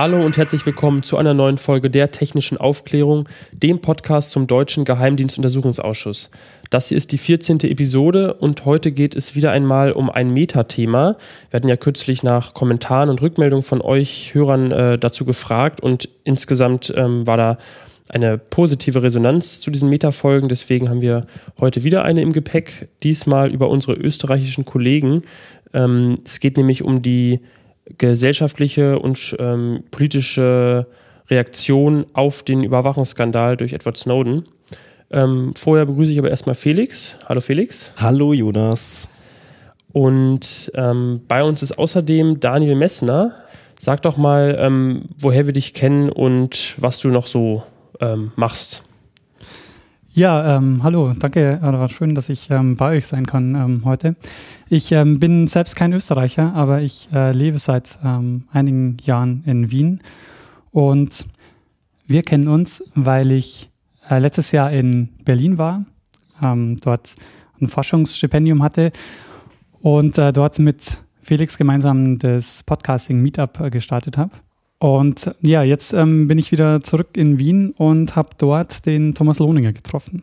Hallo und herzlich willkommen zu einer neuen Folge der Technischen Aufklärung, dem Podcast zum Deutschen Geheimdienstuntersuchungsausschuss. Das hier ist die 14. Episode und heute geht es wieder einmal um ein Metathema. Wir hatten ja kürzlich nach Kommentaren und Rückmeldungen von euch Hörern äh, dazu gefragt und insgesamt ähm, war da eine positive Resonanz zu diesen Metafolgen. Deswegen haben wir heute wieder eine im Gepäck, diesmal über unsere österreichischen Kollegen. Ähm, es geht nämlich um die gesellschaftliche und ähm, politische Reaktion auf den Überwachungsskandal durch Edward Snowden. Ähm, vorher begrüße ich aber erstmal Felix. Hallo Felix. Hallo Jonas. Und ähm, bei uns ist außerdem Daniel Messner. Sag doch mal, ähm, woher wir dich kennen und was du noch so ähm, machst. Ja, ähm, hallo, danke, war schön, dass ich ähm, bei euch sein kann ähm, heute. Ich ähm, bin selbst kein Österreicher, aber ich äh, lebe seit ähm, einigen Jahren in Wien und wir kennen uns, weil ich äh, letztes Jahr in Berlin war, ähm, dort ein Forschungsstipendium hatte und äh, dort mit Felix gemeinsam das Podcasting Meetup äh, gestartet habe. Und ja, jetzt ähm, bin ich wieder zurück in Wien und habe dort den Thomas Lohninger getroffen.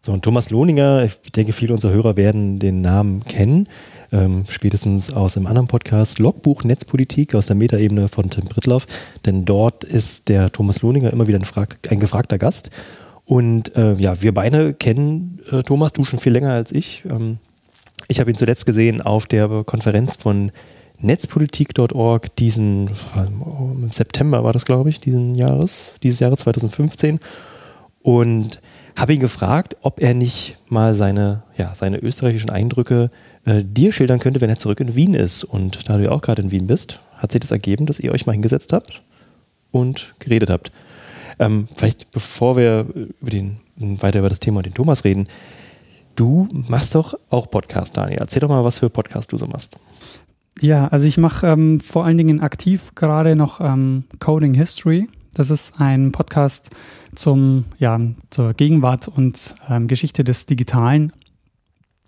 So, und Thomas Lohninger, ich denke, viele unserer Hörer werden den Namen kennen, ähm, spätestens aus einem anderen Podcast, Logbuch Netzpolitik aus der Metaebene von Tim Brittloff, denn dort ist der Thomas Lohninger immer wieder ein, ein gefragter Gast. Und äh, ja, wir beide kennen äh, Thomas, du schon viel länger als ich. Ähm, ich habe ihn zuletzt gesehen auf der Konferenz von netzpolitik.org diesen, September war das, glaube ich, diesen Jahres, dieses Jahres 2015 und habe ihn gefragt, ob er nicht mal seine, ja, seine österreichischen Eindrücke äh, dir schildern könnte, wenn er zurück in Wien ist. Und da du ja auch gerade in Wien bist, hat sich das ergeben, dass ihr euch mal hingesetzt habt und geredet habt. Ähm, vielleicht bevor wir über den, weiter über das Thema und den Thomas reden, du machst doch auch Podcast, Daniel. Erzähl doch mal, was für Podcast du so machst. Ja, also ich mache ähm, vor allen Dingen aktiv gerade noch ähm, Coding History. Das ist ein Podcast zum, ja, zur Gegenwart und ähm, Geschichte des Digitalen.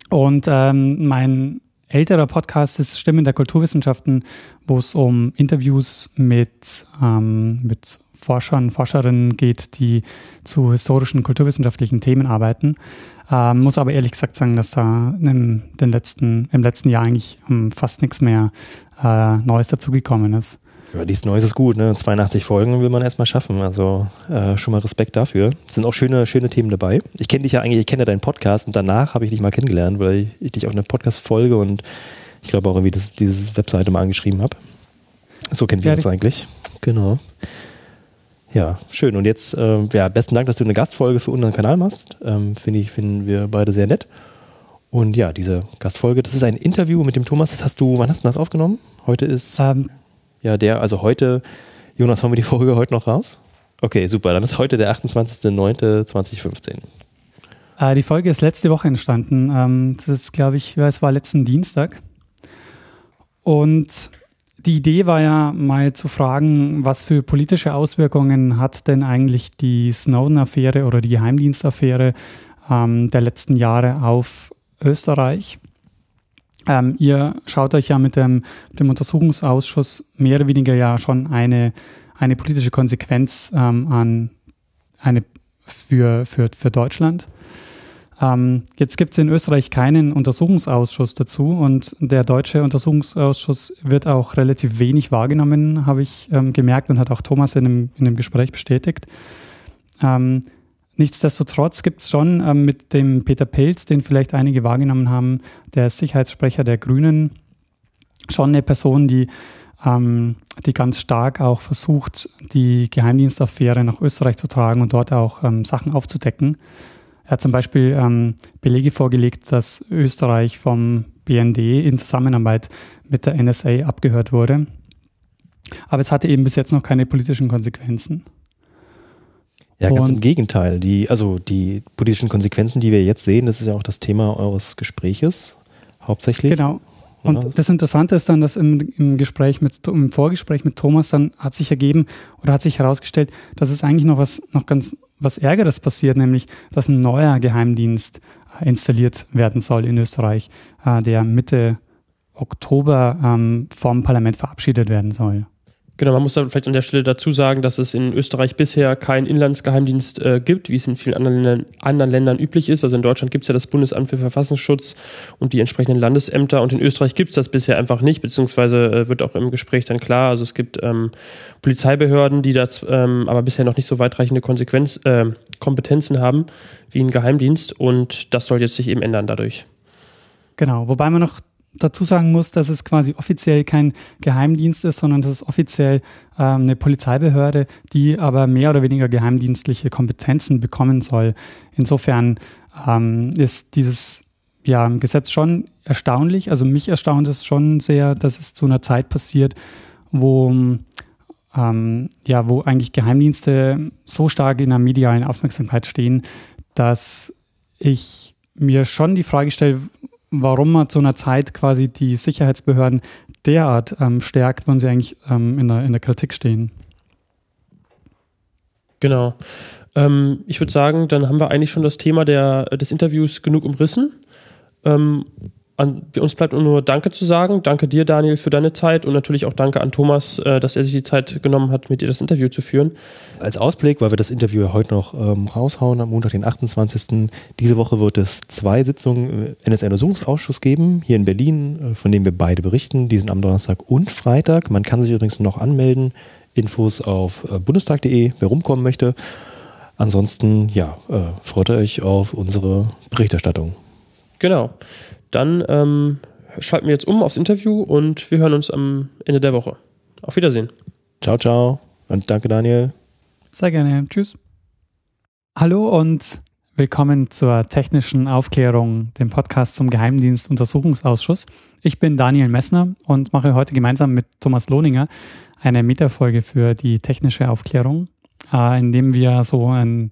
Und ähm, mein älterer Podcast ist Stimmen der Kulturwissenschaften, wo es um Interviews mit, ähm, mit Forschern, Forscherinnen geht, die zu historischen kulturwissenschaftlichen Themen arbeiten. Ähm, muss aber ehrlich gesagt sagen, dass da im, den letzten, im letzten Jahr eigentlich um, fast nichts mehr äh, Neues dazugekommen ist. Ja, dies Neues ist gut, ne? 82 Folgen will man erstmal schaffen. Also äh, schon mal Respekt dafür. Es sind auch schöne, schöne Themen dabei. Ich kenne dich ja eigentlich, ich kenne deinen Podcast und danach habe ich dich mal kennengelernt, weil ich dich auf einer Podcast folge und ich glaube auch irgendwie das, diese Webseite mal angeschrieben habe. So kennen wir ja, uns eigentlich. Genau. Ja, schön. Und jetzt, äh, ja, besten Dank, dass du eine Gastfolge für unseren Kanal machst. Ähm, Finde ich, finden wir beide sehr nett. Und ja, diese Gastfolge, das ist ein Interview mit dem Thomas. Das hast du, wann hast du das aufgenommen? Heute ist, ähm, ja, der, also heute, Jonas, haben wir die Folge heute noch raus? Okay, super. Dann ist heute der 28.09.2015. Äh, die Folge ist letzte Woche entstanden. Ähm, das ist, glaube ich, es war letzten Dienstag. Und die Idee war ja mal zu fragen, was für politische Auswirkungen hat denn eigentlich die Snowden-Affäre oder die Geheimdienstaffäre ähm, der letzten Jahre auf Österreich? Ähm, ihr schaut euch ja mit dem, dem, Untersuchungsausschuss mehr oder weniger ja schon eine, eine politische Konsequenz ähm, an eine für, für, für Deutschland. Ähm, jetzt gibt es in Österreich keinen Untersuchungsausschuss dazu und der deutsche Untersuchungsausschuss wird auch relativ wenig wahrgenommen, habe ich ähm, gemerkt und hat auch Thomas in dem, in dem Gespräch bestätigt. Nichtsdestotrotz gibt es schon ähm, mit dem Peter Pelz, den vielleicht einige wahrgenommen haben, der Sicherheitssprecher der Grünen, schon eine Person, die ähm, die ganz stark auch versucht, die Geheimdienstaffäre nach Österreich zu tragen und dort auch ähm, Sachen aufzudecken. Er hat zum Beispiel ähm, Belege vorgelegt, dass Österreich vom BND in Zusammenarbeit mit der NSA abgehört wurde. Aber es hatte eben bis jetzt noch keine politischen Konsequenzen. Ja, ganz Und im Gegenteil. Die, also die politischen Konsequenzen, die wir jetzt sehen, das ist ja auch das Thema eures Gespräches hauptsächlich. Genau. Und ja. das Interessante ist dann, dass im, im Gespräch mit, im Vorgespräch mit Thomas dann hat sich ergeben oder hat sich herausgestellt, dass es eigentlich noch was, noch ganz was Ärgeres passiert, nämlich, dass ein neuer Geheimdienst äh, installiert werden soll in Österreich, äh, der Mitte Oktober ähm, vom Parlament verabschiedet werden soll. Genau, man muss da vielleicht an der Stelle dazu sagen, dass es in Österreich bisher keinen Inlandsgeheimdienst äh, gibt, wie es in vielen anderen Ländern, anderen Ländern üblich ist. Also in Deutschland gibt es ja das Bundesamt für Verfassungsschutz und die entsprechenden Landesämter und in Österreich gibt es das bisher einfach nicht, beziehungsweise äh, wird auch im Gespräch dann klar. Also es gibt ähm, Polizeibehörden, die das ähm, aber bisher noch nicht so weitreichende Konsequenz, äh, Kompetenzen haben wie ein Geheimdienst und das soll jetzt sich eben ändern dadurch. Genau, wobei man noch dazu sagen muss, dass es quasi offiziell kein Geheimdienst ist, sondern das ist offiziell ähm, eine Polizeibehörde, die aber mehr oder weniger geheimdienstliche Kompetenzen bekommen soll. Insofern ähm, ist dieses ja, Gesetz schon erstaunlich. Also mich erstaunt es schon sehr, dass es zu einer Zeit passiert, wo ähm, ja, wo eigentlich Geheimdienste so stark in der medialen Aufmerksamkeit stehen, dass ich mir schon die Frage stelle, warum man zu einer Zeit quasi die Sicherheitsbehörden derart ähm, stärkt, wenn sie eigentlich ähm, in, der, in der Kritik stehen. Genau. Ähm, ich würde sagen, dann haben wir eigentlich schon das Thema der, des Interviews genug umrissen. An, uns bleibt nur Danke zu sagen. Danke dir, Daniel, für deine Zeit und natürlich auch Danke an Thomas, äh, dass er sich die Zeit genommen hat, mit dir das Interview zu führen. Als Ausblick, weil wir das Interview ja heute noch ähm, raushauen, am Montag, den 28. Diese Woche wird es zwei Sitzungen im NSA-Untersuchungsausschuss geben, hier in Berlin, äh, von denen wir beide berichten. Die sind am Donnerstag und Freitag. Man kann sich übrigens noch anmelden. Infos auf äh, bundestag.de, wer rumkommen möchte. Ansonsten, ja, äh, freut euch auf unsere Berichterstattung. Genau. Dann ähm, schalten wir jetzt um aufs Interview und wir hören uns am Ende der Woche. Auf Wiedersehen. Ciao, ciao und danke, Daniel. Sehr gerne. Tschüss. Hallo und willkommen zur technischen Aufklärung, dem Podcast zum Geheimdienstuntersuchungsausschuss. Ich bin Daniel Messner und mache heute gemeinsam mit Thomas Lohninger eine Metafolge für die technische Aufklärung, äh, in dem wir so ein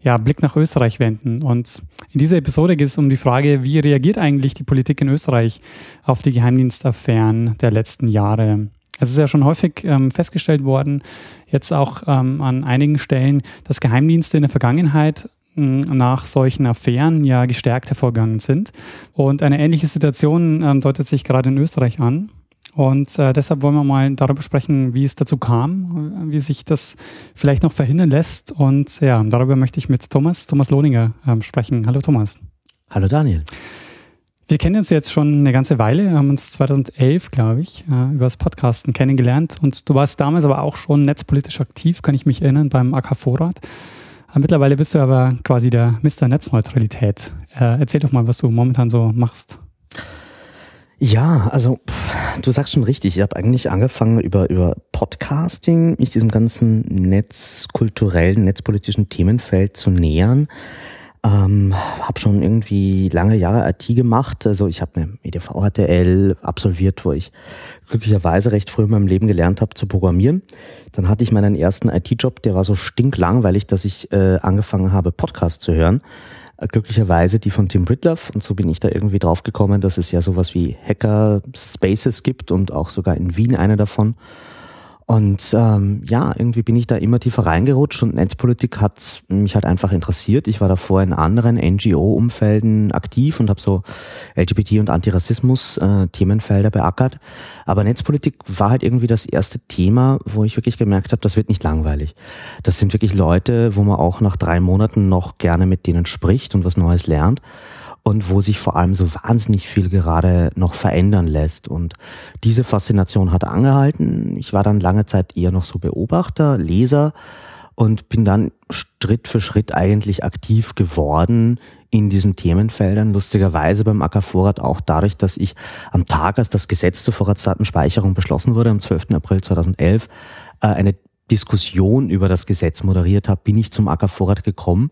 ja, Blick nach Österreich wenden. Und in dieser Episode geht es um die Frage, wie reagiert eigentlich die Politik in Österreich auf die Geheimdienstaffären der letzten Jahre? Es ist ja schon häufig ähm, festgestellt worden, jetzt auch ähm, an einigen Stellen, dass Geheimdienste in der Vergangenheit hm, nach solchen Affären ja gestärkt hervorgegangen sind. Und eine ähnliche Situation ähm, deutet sich gerade in Österreich an. Und äh, deshalb wollen wir mal darüber sprechen, wie es dazu kam, wie sich das vielleicht noch verhindern lässt. Und ja, darüber möchte ich mit Thomas, Thomas Lohninger äh, sprechen. Hallo Thomas. Hallo Daniel. Wir kennen uns jetzt schon eine ganze Weile, haben uns 2011, glaube ich, äh, über das Podcasten kennengelernt. Und du warst damals aber auch schon netzpolitisch aktiv, kann ich mich erinnern, beim AK Vorrat. Äh, mittlerweile bist du aber quasi der Mr. Netzneutralität. Äh, erzähl doch mal, was du momentan so machst. Ja, also pff, du sagst schon richtig. Ich habe eigentlich angefangen über über Podcasting, mich diesem ganzen netzkulturellen, netzpolitischen Themenfeld zu nähern. Ähm, habe schon irgendwie lange Jahre IT gemacht. Also ich habe eine EDV HTL absolviert, wo ich glücklicherweise recht früh in meinem Leben gelernt habe zu programmieren. Dann hatte ich meinen ersten IT-Job, der war so stinklangweilig, dass ich äh, angefangen habe, Podcasts zu hören glücklicherweise die von Tim Britloff und so bin ich da irgendwie drauf gekommen, dass es ja sowas wie Hacker Spaces gibt und auch sogar in Wien eine davon. Und ähm, ja, irgendwie bin ich da immer tiefer reingerutscht und Netzpolitik hat mich halt einfach interessiert. Ich war davor in anderen NGO-Umfelden aktiv und habe so LGBT- und Antirassismus-Themenfelder äh, beackert. Aber Netzpolitik war halt irgendwie das erste Thema, wo ich wirklich gemerkt habe, das wird nicht langweilig. Das sind wirklich Leute, wo man auch nach drei Monaten noch gerne mit denen spricht und was Neues lernt und wo sich vor allem so wahnsinnig viel gerade noch verändern lässt. Und diese Faszination hat angehalten. Ich war dann lange Zeit eher noch so Beobachter, Leser und bin dann Schritt für Schritt eigentlich aktiv geworden in diesen Themenfeldern. Lustigerweise beim AK Vorrat auch dadurch, dass ich am Tag, als das Gesetz zur Vorratsdatenspeicherung beschlossen wurde, am 12. April 2011, äh, eine Diskussion über das Gesetz moderiert habe, bin ich zum AK Vorrat gekommen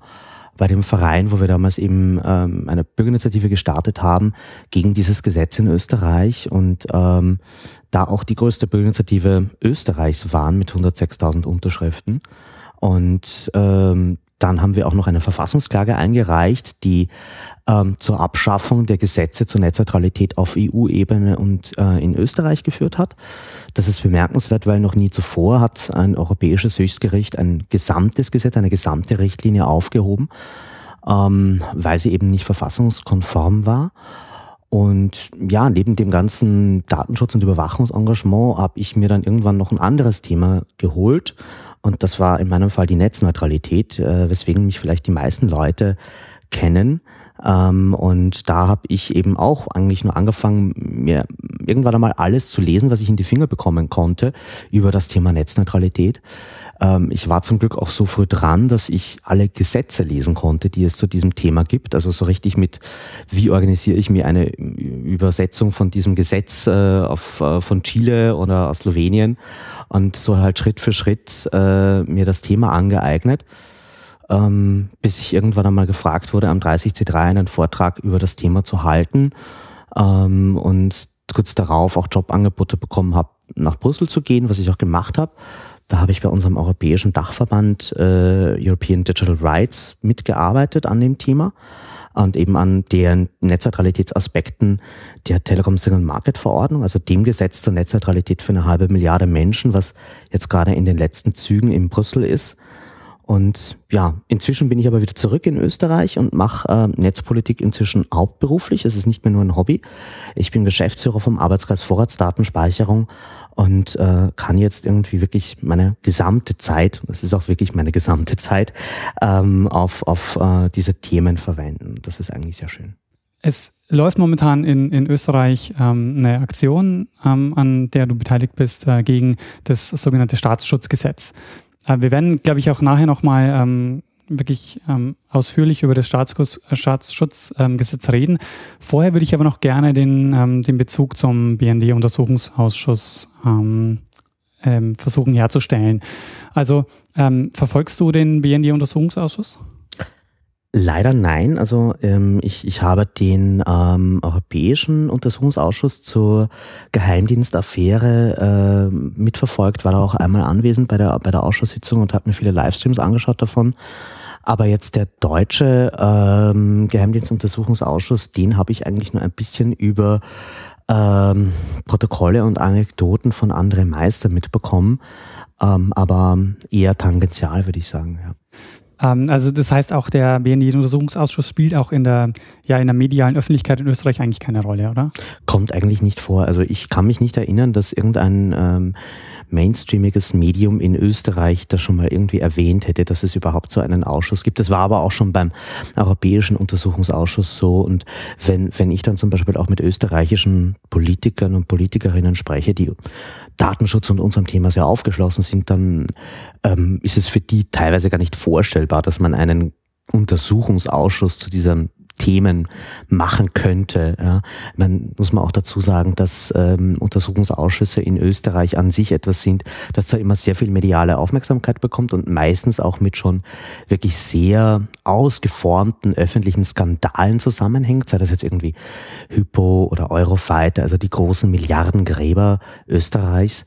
bei dem Verein, wo wir damals eben ähm, eine Bürgerinitiative gestartet haben gegen dieses Gesetz in Österreich und ähm, da auch die größte Bürgerinitiative Österreichs waren mit 106.000 Unterschriften. Und ähm, dann haben wir auch noch eine Verfassungsklage eingereicht, die ähm, zur Abschaffung der Gesetze zur Netzneutralität auf EU-Ebene und äh, in Österreich geführt hat. Das ist bemerkenswert, weil noch nie zuvor hat ein europäisches Höchstgericht ein gesamtes Gesetz, eine gesamte Richtlinie aufgehoben, ähm, weil sie eben nicht verfassungskonform war. Und ja, neben dem ganzen Datenschutz- und Überwachungsengagement habe ich mir dann irgendwann noch ein anderes Thema geholt. Und das war in meinem Fall die Netzneutralität, äh, weswegen mich vielleicht die meisten Leute kennen. Ähm, und da habe ich eben auch eigentlich nur angefangen, mir irgendwann einmal alles zu lesen, was ich in die Finger bekommen konnte über das Thema Netzneutralität. Ähm, ich war zum Glück auch so früh dran, dass ich alle Gesetze lesen konnte, die es zu diesem Thema gibt. Also so richtig mit, wie organisiere ich mir eine Übersetzung von diesem Gesetz äh, auf, äh, von Chile oder aus Slowenien und so halt Schritt für Schritt äh, mir das Thema angeeignet ähm, bis ich irgendwann einmal gefragt wurde, am 30C3 einen Vortrag über das Thema zu halten ähm, und kurz darauf auch Jobangebote bekommen habe, nach Brüssel zu gehen, was ich auch gemacht habe. Da habe ich bei unserem europäischen Dachverband äh, European Digital Rights mitgearbeitet an dem Thema und eben an deren Netzneutralitätsaspekten der Telekom Single Market Verordnung, also dem Gesetz zur Netzneutralität für eine halbe Milliarde Menschen, was jetzt gerade in den letzten Zügen in Brüssel ist. Und ja, inzwischen bin ich aber wieder zurück in Österreich und mache äh, Netzpolitik inzwischen hauptberuflich. Es ist nicht mehr nur ein Hobby. Ich bin Geschäftsführer vom Arbeitskreis Vorratsdatenspeicherung und äh, kann jetzt irgendwie wirklich meine gesamte Zeit, das ist auch wirklich meine gesamte Zeit, ähm, auf, auf äh, diese Themen verwenden. Das ist eigentlich sehr schön. Es läuft momentan in, in Österreich ähm, eine Aktion, ähm, an der du beteiligt bist, äh, gegen das sogenannte Staatsschutzgesetz. Äh, wir werden, glaube ich, auch nachher nochmal ähm, wirklich ähm, ausführlich über das Staatsschutz, äh, Staatsschutzgesetz ähm, reden. Vorher würde ich aber noch gerne den, ähm, den Bezug zum BND-Untersuchungsausschuss ähm, ähm, versuchen herzustellen. Also ähm, verfolgst du den BND-Untersuchungsausschuss? Leider nein. Also ähm, ich, ich habe den ähm, Europäischen Untersuchungsausschuss zur Geheimdienstaffäre äh, mitverfolgt, war da auch einmal anwesend bei der, bei der Ausschusssitzung und habe mir viele Livestreams angeschaut davon. Aber jetzt der deutsche ähm, Geheimdienstuntersuchungsausschuss, den habe ich eigentlich nur ein bisschen über ähm, Protokolle und Anekdoten von anderen Meister mitbekommen, ähm, aber eher tangential, würde ich sagen. Ja. Ähm, also das heißt auch der BND-Untersuchungsausschuss spielt auch in der, ja, in der medialen Öffentlichkeit in Österreich eigentlich keine Rolle, oder? Kommt eigentlich nicht vor. Also ich kann mich nicht erinnern, dass irgendein ähm, mainstreamiges Medium in Österreich das schon mal irgendwie erwähnt hätte, dass es überhaupt so einen Ausschuss gibt. Das war aber auch schon beim Europäischen Untersuchungsausschuss so. Und wenn, wenn ich dann zum Beispiel auch mit österreichischen Politikern und Politikerinnen spreche, die Datenschutz und unserem Thema sehr aufgeschlossen sind, dann ähm, ist es für die teilweise gar nicht vorstellbar, dass man einen Untersuchungsausschuss zu diesem Themen machen könnte. Ja. Man muss man auch dazu sagen, dass ähm, Untersuchungsausschüsse in Österreich an sich etwas sind, das zwar immer sehr viel mediale Aufmerksamkeit bekommt und meistens auch mit schon wirklich sehr ausgeformten öffentlichen Skandalen zusammenhängt, sei das jetzt irgendwie Hypo oder Eurofighter, also die großen Milliardengräber Österreichs.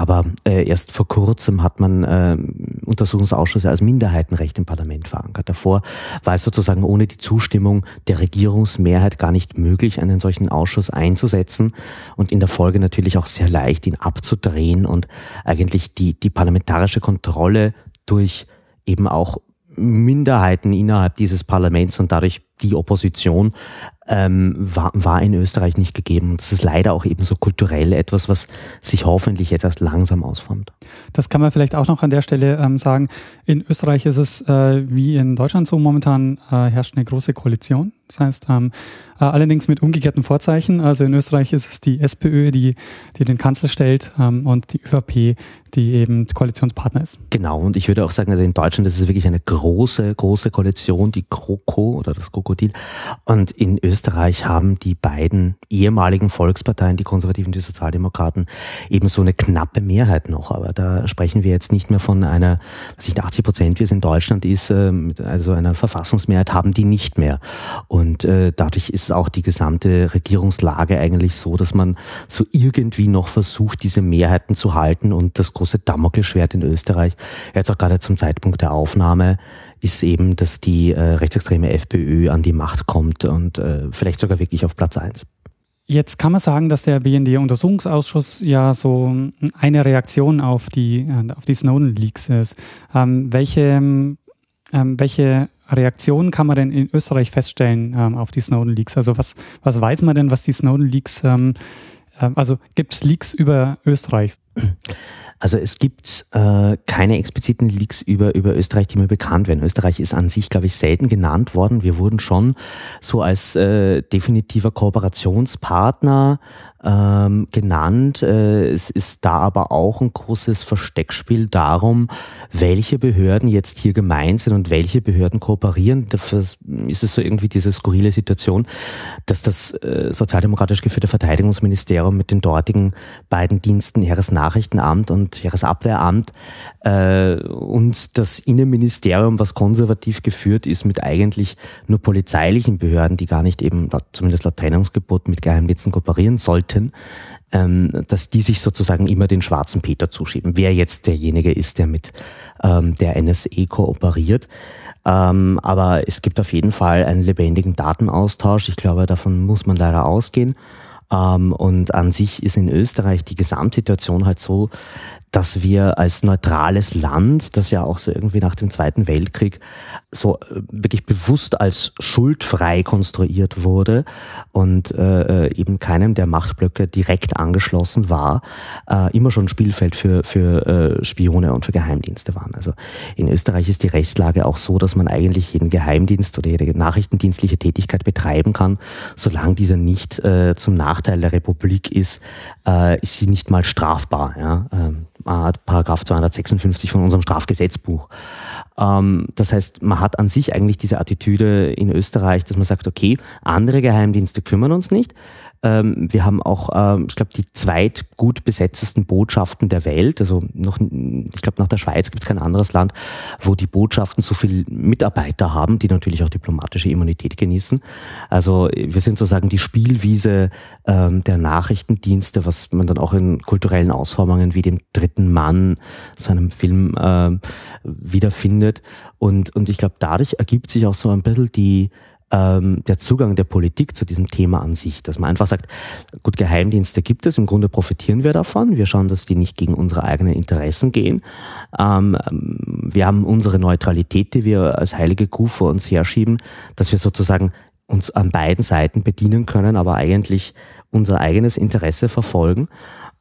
Aber äh, erst vor kurzem hat man äh, Untersuchungsausschüsse als Minderheitenrecht im Parlament verankert. Davor war es sozusagen ohne die Zustimmung der Regierungsmehrheit gar nicht möglich, einen solchen Ausschuss einzusetzen und in der Folge natürlich auch sehr leicht, ihn abzudrehen und eigentlich die, die parlamentarische Kontrolle durch eben auch Minderheiten innerhalb dieses Parlaments und dadurch die Opposition ähm, war, war in Österreich nicht gegeben. Das ist leider auch eben so kulturell etwas, was sich hoffentlich erst langsam ausformt. Das kann man vielleicht auch noch an der Stelle ähm, sagen. In Österreich ist es äh, wie in Deutschland so momentan äh, herrscht eine große Koalition. Das heißt, ähm, äh, allerdings mit umgekehrten Vorzeichen. Also in Österreich ist es die SPÖ, die, die den Kanzler stellt ähm, und die ÖVP, die eben Koalitionspartner ist. Genau, und ich würde auch sagen, also in Deutschland ist es wirklich eine große, große Koalition, die GroKo oder das Krokodil. Und in Österreich haben die beiden ehemaligen Volksparteien, die Konservativen und die Sozialdemokraten, eben so eine knappe Mehrheit noch. Aber da sprechen wir jetzt nicht mehr von einer, was ich 80 Prozent, wie es in Deutschland ist, ähm, also einer Verfassungsmehrheit haben die nicht mehr. Und äh, dadurch ist auch die gesamte Regierungslage eigentlich so, dass man so irgendwie noch versucht, diese Mehrheiten zu halten und das große Damoklesschwert in Österreich, jetzt auch gerade zum Zeitpunkt der Aufnahme, ist eben, dass die äh, rechtsextreme FPÖ an die Macht kommt und äh, vielleicht sogar wirklich auf Platz eins. Jetzt kann man sagen, dass der BND-Untersuchungsausschuss ja so eine Reaktion auf die, äh, auf die Snowden-Leaks ist. Ähm, welche, ähm, welche Reaktionen kann man denn in Österreich feststellen ähm, auf die Snowden-Leaks? Also was, was weiß man denn, was die Snowden-Leaks, ähm, äh, also gibt es Leaks über Österreich? Also es gibt äh, keine expliziten Leaks über, über Österreich, die mir bekannt werden. Österreich ist an sich, glaube ich, selten genannt worden. Wir wurden schon so als äh, definitiver Kooperationspartner ähm, genannt. Äh, es ist da aber auch ein großes Versteckspiel darum, welche Behörden jetzt hier gemeint sind und welche Behörden kooperieren. Dafür ist es so irgendwie diese skurrile Situation, dass das äh, sozialdemokratisch geführte Verteidigungsministerium mit den dortigen beiden Diensten Heeresnachrichtenamt und Heeresabwehramt äh, und das Innenministerium, was konservativ geführt ist, mit eigentlich nur polizeilichen Behörden, die gar nicht eben, zumindest laut Trennungsgebot, mit Geheimdiensten kooperieren sollten, ähm, dass die sich sozusagen immer den schwarzen Peter zuschieben. Wer jetzt derjenige ist, der mit ähm, der NSE kooperiert. Ähm, aber es gibt auf jeden Fall einen lebendigen Datenaustausch. Ich glaube, davon muss man leider ausgehen. Ähm, und an sich ist in Österreich die Gesamtsituation halt so, dass wir als neutrales Land, das ja auch so irgendwie nach dem Zweiten Weltkrieg so äh, wirklich bewusst als schuldfrei konstruiert wurde und äh, äh, eben keinem der Machtblöcke direkt angeschlossen war, äh, immer schon Spielfeld für, für äh, Spione und für Geheimdienste waren. Also in Österreich ist die Rechtslage auch so, dass man eigentlich jeden Geheimdienst oder jede nachrichtendienstliche Tätigkeit betreiben kann, solange dieser nicht äh, zum Nachteil der Republik ist, äh, ist sie nicht mal strafbar. Ja? Ähm, Paragraph 256 von unserem Strafgesetzbuch. Ähm, das heißt, man hat an sich eigentlich diese Attitüde in Österreich, dass man sagt, okay, andere Geheimdienste kümmern uns nicht. Ähm, wir haben auch, ähm, ich glaube, die zweit gut besetztesten Botschaften der Welt. Also noch, ich glaube, nach der Schweiz gibt es kein anderes Land, wo die Botschaften so viel Mitarbeiter haben, die natürlich auch diplomatische Immunität genießen. Also wir sind sozusagen die Spielwiese ähm, der Nachrichtendienste, was man dann auch in kulturellen Ausformungen wie dem dritten Mann, so einem Film äh, wiederfindet. Und, und ich glaube, dadurch ergibt sich auch so ein bisschen die ähm, der Zugang der Politik zu diesem Thema an sich, dass man einfach sagt, gut, Geheimdienste gibt es, im Grunde profitieren wir davon, wir schauen, dass die nicht gegen unsere eigenen Interessen gehen. Ähm, wir haben unsere Neutralität, die wir als heilige Kuh vor uns herschieben, dass wir sozusagen uns an beiden Seiten bedienen können, aber eigentlich unser eigenes Interesse verfolgen.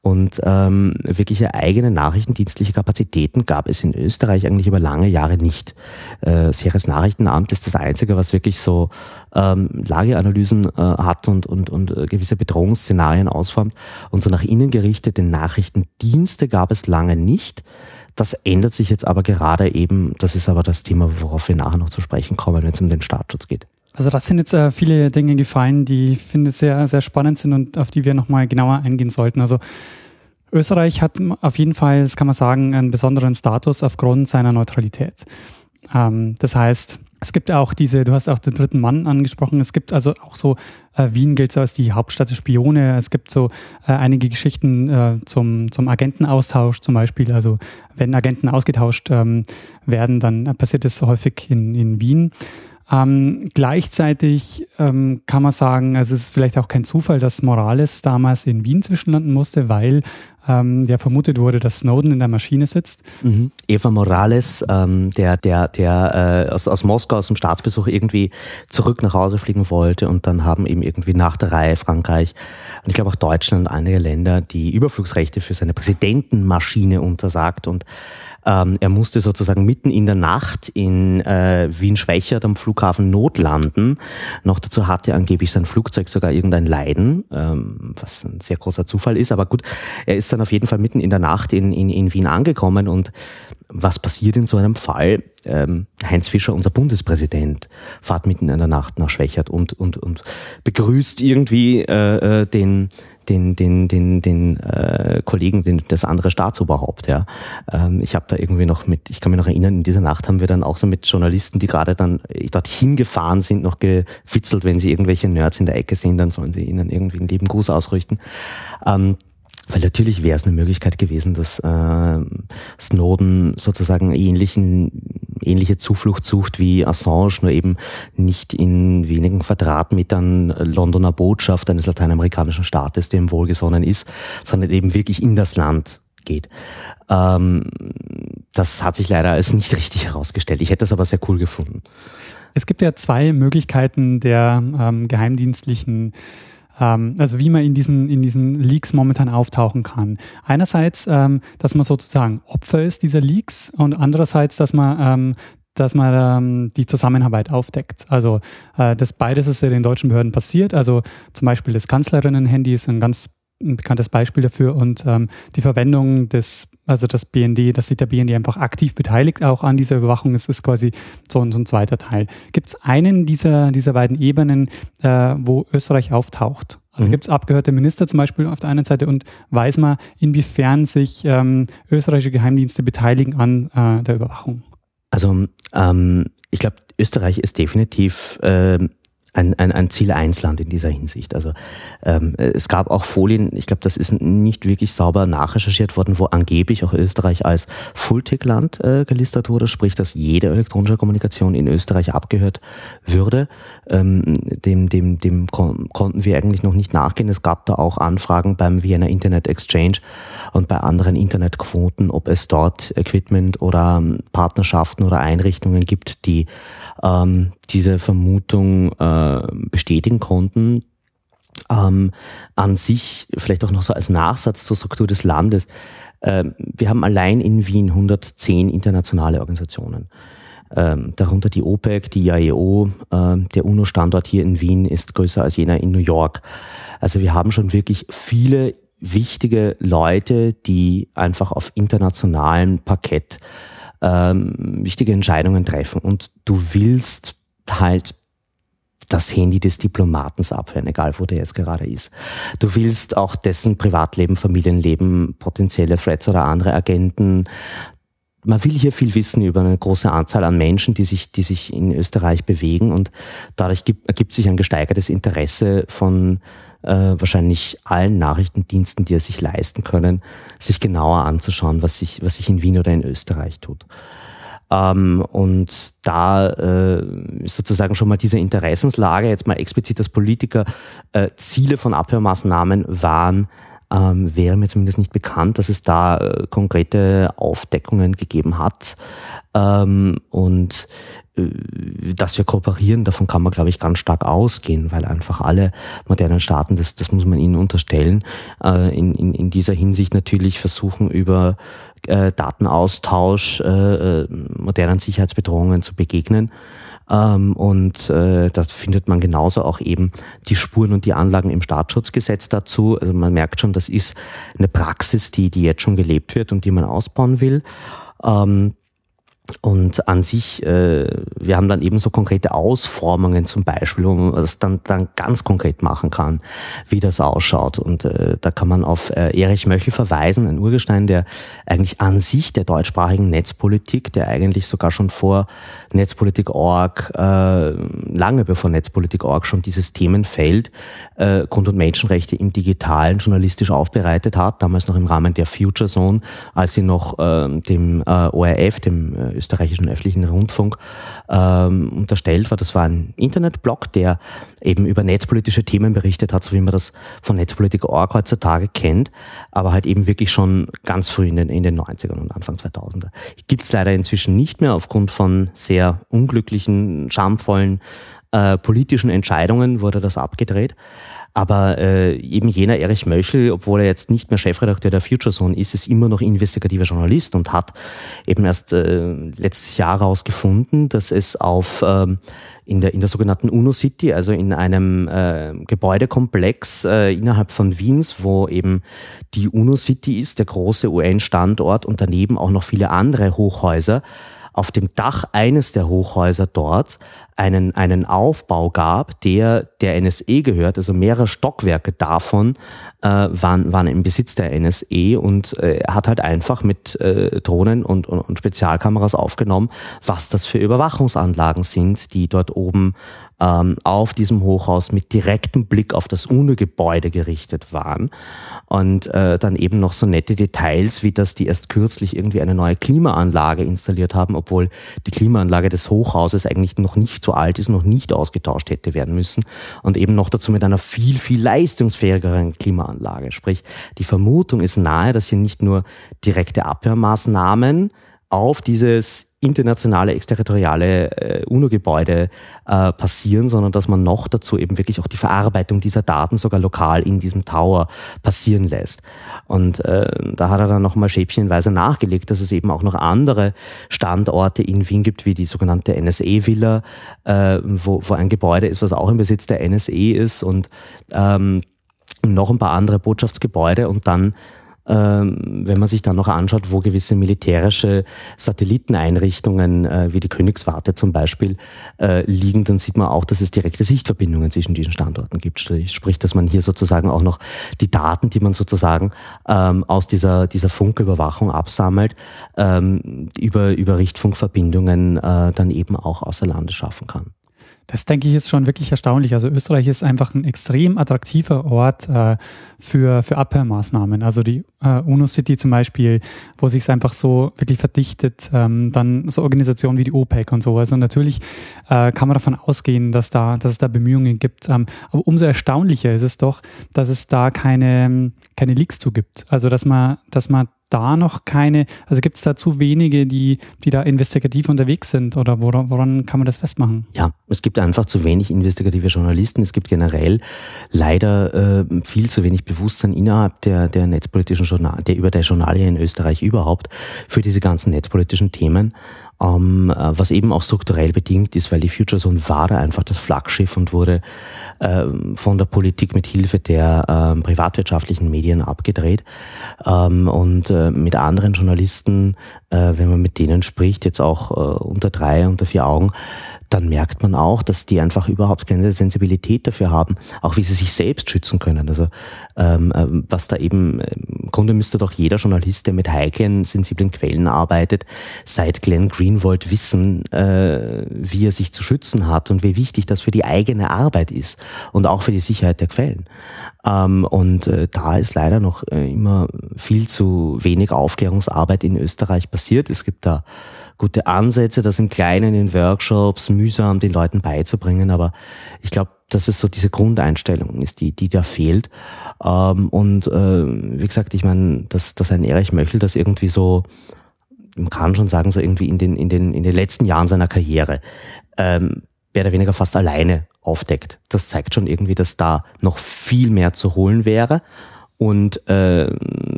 Und ähm, wirkliche eigene nachrichtendienstliche Kapazitäten gab es in Österreich eigentlich über lange Jahre nicht. Äh, das Heeresnachrichtenamt ist das Einzige, was wirklich so ähm, Lageanalysen äh, hat und, und, und äh, gewisse Bedrohungsszenarien ausformt. Und so nach innen gerichtete Nachrichtendienste gab es lange nicht. Das ändert sich jetzt aber gerade eben, das ist aber das Thema, worauf wir nachher noch zu sprechen kommen, wenn es um den Staatsschutz geht. Also das sind jetzt äh, viele Dinge gefallen, die ich finde sehr, sehr spannend sind und auf die wir nochmal genauer eingehen sollten. Also Österreich hat auf jeden Fall, das kann man sagen, einen besonderen Status aufgrund seiner Neutralität. Ähm, das heißt, es gibt auch diese, du hast auch den dritten Mann angesprochen, es gibt also auch so, äh, Wien gilt so als die Hauptstadt der Spione, es gibt so äh, einige Geschichten äh, zum, zum Agentenaustausch zum Beispiel, also wenn Agenten ausgetauscht ähm, werden, dann passiert das so häufig in, in Wien. Ähm, gleichzeitig ähm, kann man sagen, also es ist vielleicht auch kein Zufall, dass Morales damals in Wien zwischenlanden musste, weil ähm, ja vermutet wurde, dass Snowden in der Maschine sitzt. Mhm. Eva Morales, ähm, der, der, der äh, aus, aus Moskau, aus dem Staatsbesuch irgendwie zurück nach Hause fliegen wollte und dann haben eben irgendwie nach der Reihe Frankreich und ich glaube auch Deutschland und einige Länder die Überflugsrechte für seine Präsidentenmaschine untersagt und ähm, er musste sozusagen mitten in der Nacht in äh, Wien-Schwächert am Flughafen notlanden. Noch dazu hatte angeblich sein Flugzeug sogar irgendein Leiden, ähm, was ein sehr großer Zufall ist. Aber gut, er ist dann auf jeden Fall mitten in der Nacht in, in, in Wien angekommen und was passiert in so einem Fall? Ähm, Heinz Fischer, unser Bundespräsident, fahrt mitten in der Nacht nach Schwächert und, und, und begrüßt irgendwie äh, äh den, den, den, den, den äh, Kollegen, den, das andere Staatsoberhaupt. Ja. Ähm, ich habe da irgendwie noch mit, ich kann mich noch erinnern, in dieser Nacht haben wir dann auch so mit Journalisten, die gerade dann dorthin gefahren sind, noch gefitzelt, wenn sie irgendwelche Nerds in der Ecke sehen, dann sollen sie ihnen irgendwie einen lieben Gruß ausrichten. Ähm, weil natürlich wäre es eine Möglichkeit gewesen, dass äh, Snowden sozusagen ähnlichen, ähnliche Zuflucht sucht wie Assange, nur eben nicht in wenigen Quadratmetern Londoner Botschaft eines lateinamerikanischen Staates, dem wohlgesonnen ist, sondern eben wirklich in das Land geht. Ähm, das hat sich leider als nicht richtig herausgestellt. Ich hätte das aber sehr cool gefunden. Es gibt ja zwei Möglichkeiten der ähm, geheimdienstlichen ähm, also wie man in diesen, in diesen Leaks momentan auftauchen kann. Einerseits, ähm, dass man sozusagen Opfer ist dieser Leaks und andererseits, dass man ähm, dass man ähm, die Zusammenarbeit aufdeckt. Also äh, das beides ist ja den deutschen Behörden passiert. Also zum Beispiel das Kanzlerinnen-Handy ist ein ganz ein bekanntes Beispiel dafür und ähm, die Verwendung des, also das BND, dass sich der BND einfach aktiv beteiligt auch an dieser Überwachung, ist, ist quasi so, so ein zweiter Teil. Gibt es einen dieser, dieser beiden Ebenen, äh, wo Österreich auftaucht? Also mhm. gibt es abgehörte Minister zum Beispiel auf der einen Seite und weiß man, inwiefern sich ähm, österreichische Geheimdienste beteiligen an äh, der Überwachung? Also ähm, ich glaube, Österreich ist definitiv äh, ein, ein, ein Ziel 1 Land in dieser Hinsicht. Also ähm, es gab auch Folien, ich glaube, das ist nicht wirklich sauber nachrecherchiert worden, wo angeblich auch Österreich als Full-Tick-Land äh, gelistet wurde, sprich, dass jede elektronische Kommunikation in Österreich abgehört würde. Ähm, dem dem, dem kon konnten wir eigentlich noch nicht nachgehen. Es gab da auch Anfragen beim Vienna Internet Exchange und bei anderen Internetquoten, ob es dort Equipment oder ähm, Partnerschaften oder Einrichtungen gibt, die ähm, diese Vermutung äh, bestätigen konnten. Ähm, an sich, vielleicht auch noch so als Nachsatz zur Struktur des Landes, äh, wir haben allein in Wien 110 internationale Organisationen. Ähm, darunter die OPEC, die IAEO, äh, der UNO-Standort hier in Wien ist größer als jener in New York. Also wir haben schon wirklich viele wichtige Leute, die einfach auf internationalem Parkett ähm, wichtige Entscheidungen treffen und du willst halt das Handy des Diplomatens abhören, egal wo der jetzt gerade ist. Du willst auch dessen Privatleben, Familienleben, potenzielle Threats oder andere Agenten. Man will hier viel wissen über eine große Anzahl an Menschen, die sich, die sich in Österreich bewegen und dadurch gibt, ergibt sich ein gesteigertes Interesse von äh, wahrscheinlich allen Nachrichtendiensten, die es sich leisten können, sich genauer anzuschauen, was sich, was sich in Wien oder in Österreich tut. Ähm, und da äh, ist sozusagen schon mal diese Interessenslage, jetzt mal explizit als Politiker, äh, Ziele von Abhörmaßnahmen waren, ähm, wäre mir zumindest nicht bekannt, dass es da äh, konkrete Aufdeckungen gegeben hat. Ähm, und dass wir kooperieren, davon kann man, glaube ich, ganz stark ausgehen, weil einfach alle modernen Staaten, das, das muss man ihnen unterstellen, äh, in, in, in dieser Hinsicht natürlich versuchen, über äh, Datenaustausch äh, äh modernen Sicherheitsbedrohungen zu begegnen. Ähm, und äh, da findet man genauso auch eben die Spuren und die Anlagen im Staatsschutzgesetz dazu. Also man merkt schon, das ist eine Praxis, die, die jetzt schon gelebt wird und die man ausbauen will. Ähm, und an sich, äh, wir haben dann eben so konkrete Ausformungen zum Beispiel, wo man das dann, dann ganz konkret machen kann, wie das ausschaut. Und äh, da kann man auf äh, Erich Möchel verweisen, ein Urgestein, der eigentlich an sich der deutschsprachigen Netzpolitik, der eigentlich sogar schon vor Netzpolitik.org, äh, lange bevor Netzpolitik.org schon dieses Themenfeld äh, Grund- und Menschenrechte im Digitalen journalistisch aufbereitet hat, damals noch im Rahmen der Future Zone, als sie noch äh, dem äh, ORF, dem äh, österreichischen öffentlichen Rundfunk ähm, unterstellt war. Das war ein Internetblog, der eben über netzpolitische Themen berichtet hat, so wie man das von Netzpolitik.org heutzutage kennt, aber halt eben wirklich schon ganz früh in den, in den 90ern und Anfang 2000er. Gibt es leider inzwischen nicht mehr aufgrund von sehr unglücklichen, schamvollen äh, politischen Entscheidungen wurde das abgedreht. Aber äh, eben jener Erich Möchel, obwohl er jetzt nicht mehr Chefredakteur der Future Zone ist, ist immer noch investigativer Journalist und hat eben erst äh, letztes Jahr herausgefunden, dass es auf ähm, in der, in der sogenannten UNO City, also in einem äh, Gebäudekomplex äh, innerhalb von Wiens, wo eben die UNO City ist, der große UN-Standort und daneben auch noch viele andere Hochhäuser, auf dem Dach eines der Hochhäuser dort einen, einen Aufbau gab, der der NSE gehört, also mehrere Stockwerke davon äh, waren, waren im Besitz der NSE und äh, hat halt einfach mit äh, Drohnen und, und, und Spezialkameras aufgenommen, was das für Überwachungsanlagen sind, die dort oben ähm, auf diesem Hochhaus mit direktem Blick auf das UNO-Gebäude gerichtet waren. Und äh, dann eben noch so nette Details, wie dass die erst kürzlich irgendwie eine neue Klimaanlage installiert haben, obwohl die Klimaanlage des Hochhauses eigentlich noch nicht so alt ist, noch nicht ausgetauscht hätte werden müssen. Und eben noch dazu mit einer viel, viel leistungsfähigeren Klimaanlage. Sprich, die Vermutung ist nahe, dass hier nicht nur direkte Abhörmaßnahmen auf dieses internationale, exterritoriale äh, UNO-Gebäude äh, passieren, sondern dass man noch dazu eben wirklich auch die Verarbeitung dieser Daten sogar lokal in diesem Tower passieren lässt. Und äh, da hat er dann nochmal schäbchenweise nachgelegt, dass es eben auch noch andere Standorte in Wien gibt, wie die sogenannte NSE-Villa, äh, wo, wo ein Gebäude ist, was auch im Besitz der NSE ist und ähm, noch ein paar andere Botschaftsgebäude und dann wenn man sich dann noch anschaut, wo gewisse militärische Satelliteneinrichtungen äh, wie die Königswarte zum Beispiel äh, liegen, dann sieht man auch, dass es direkte Sichtverbindungen zwischen diesen Standorten gibt. Sprich, dass man hier sozusagen auch noch die Daten, die man sozusagen ähm, aus dieser, dieser Funküberwachung absammelt, ähm, über, über Richtfunkverbindungen äh, dann eben auch außer Landes schaffen kann. Das denke ich ist schon wirklich erstaunlich. Also Österreich ist einfach ein extrem attraktiver Ort äh, für, für Abhörmaßnahmen. Also die äh, UNO-City zum Beispiel, wo sich es einfach so wirklich verdichtet, ähm, dann so Organisationen wie die OPEC und so. Also natürlich äh, kann man davon ausgehen, dass, da, dass es da Bemühungen gibt. Ähm, aber umso erstaunlicher ist es doch, dass es da keine, keine Leaks zu gibt. Also dass man, dass man da noch keine, also gibt es da zu wenige, die, die da investigativ unterwegs sind oder woran, woran kann man das festmachen? Ja, es gibt einfach zu wenig investigative Journalisten. Es gibt generell leider äh, viel zu wenig Bewusstsein innerhalb der, der netzpolitischen Journal, der über der Journalie in Österreich überhaupt für diese ganzen netzpolitischen Themen ähm, äh, was eben auch strukturell bedingt ist, weil die Future Zone war da einfach das Flaggschiff und wurde äh, von der Politik mit Hilfe der äh, privatwirtschaftlichen Medien abgedreht. Ähm, und äh, mit anderen Journalisten, äh, wenn man mit denen spricht, jetzt auch äh, unter drei, unter vier Augen, dann merkt man auch, dass die einfach überhaupt keine Sensibilität dafür haben, auch wie sie sich selbst schützen können. Also ähm, ähm was da eben, im Grunde müsste doch jeder Journalist, der mit heiklen, sensiblen Quellen arbeitet, seit Glenn Greenwald wissen, äh, wie er sich zu schützen hat und wie wichtig das für die eigene Arbeit ist und auch für die Sicherheit der Quellen. Ähm, und äh, da ist leider noch äh, immer viel zu wenig Aufklärungsarbeit in Österreich passiert. Es gibt da gute Ansätze, das im Kleinen in Workshops mühsam den Leuten beizubringen, aber ich glaube, dass es so diese Grundeinstellung ist, die, die da fehlt. Ähm, und äh, wie gesagt, ich meine, dass, dass ein Erich Möchel das irgendwie so, man kann schon sagen, so irgendwie in den, in den, in den letzten Jahren seiner Karriere ähm, mehr oder weniger fast alleine aufdeckt. Das zeigt schon irgendwie, dass da noch viel mehr zu holen wäre und äh,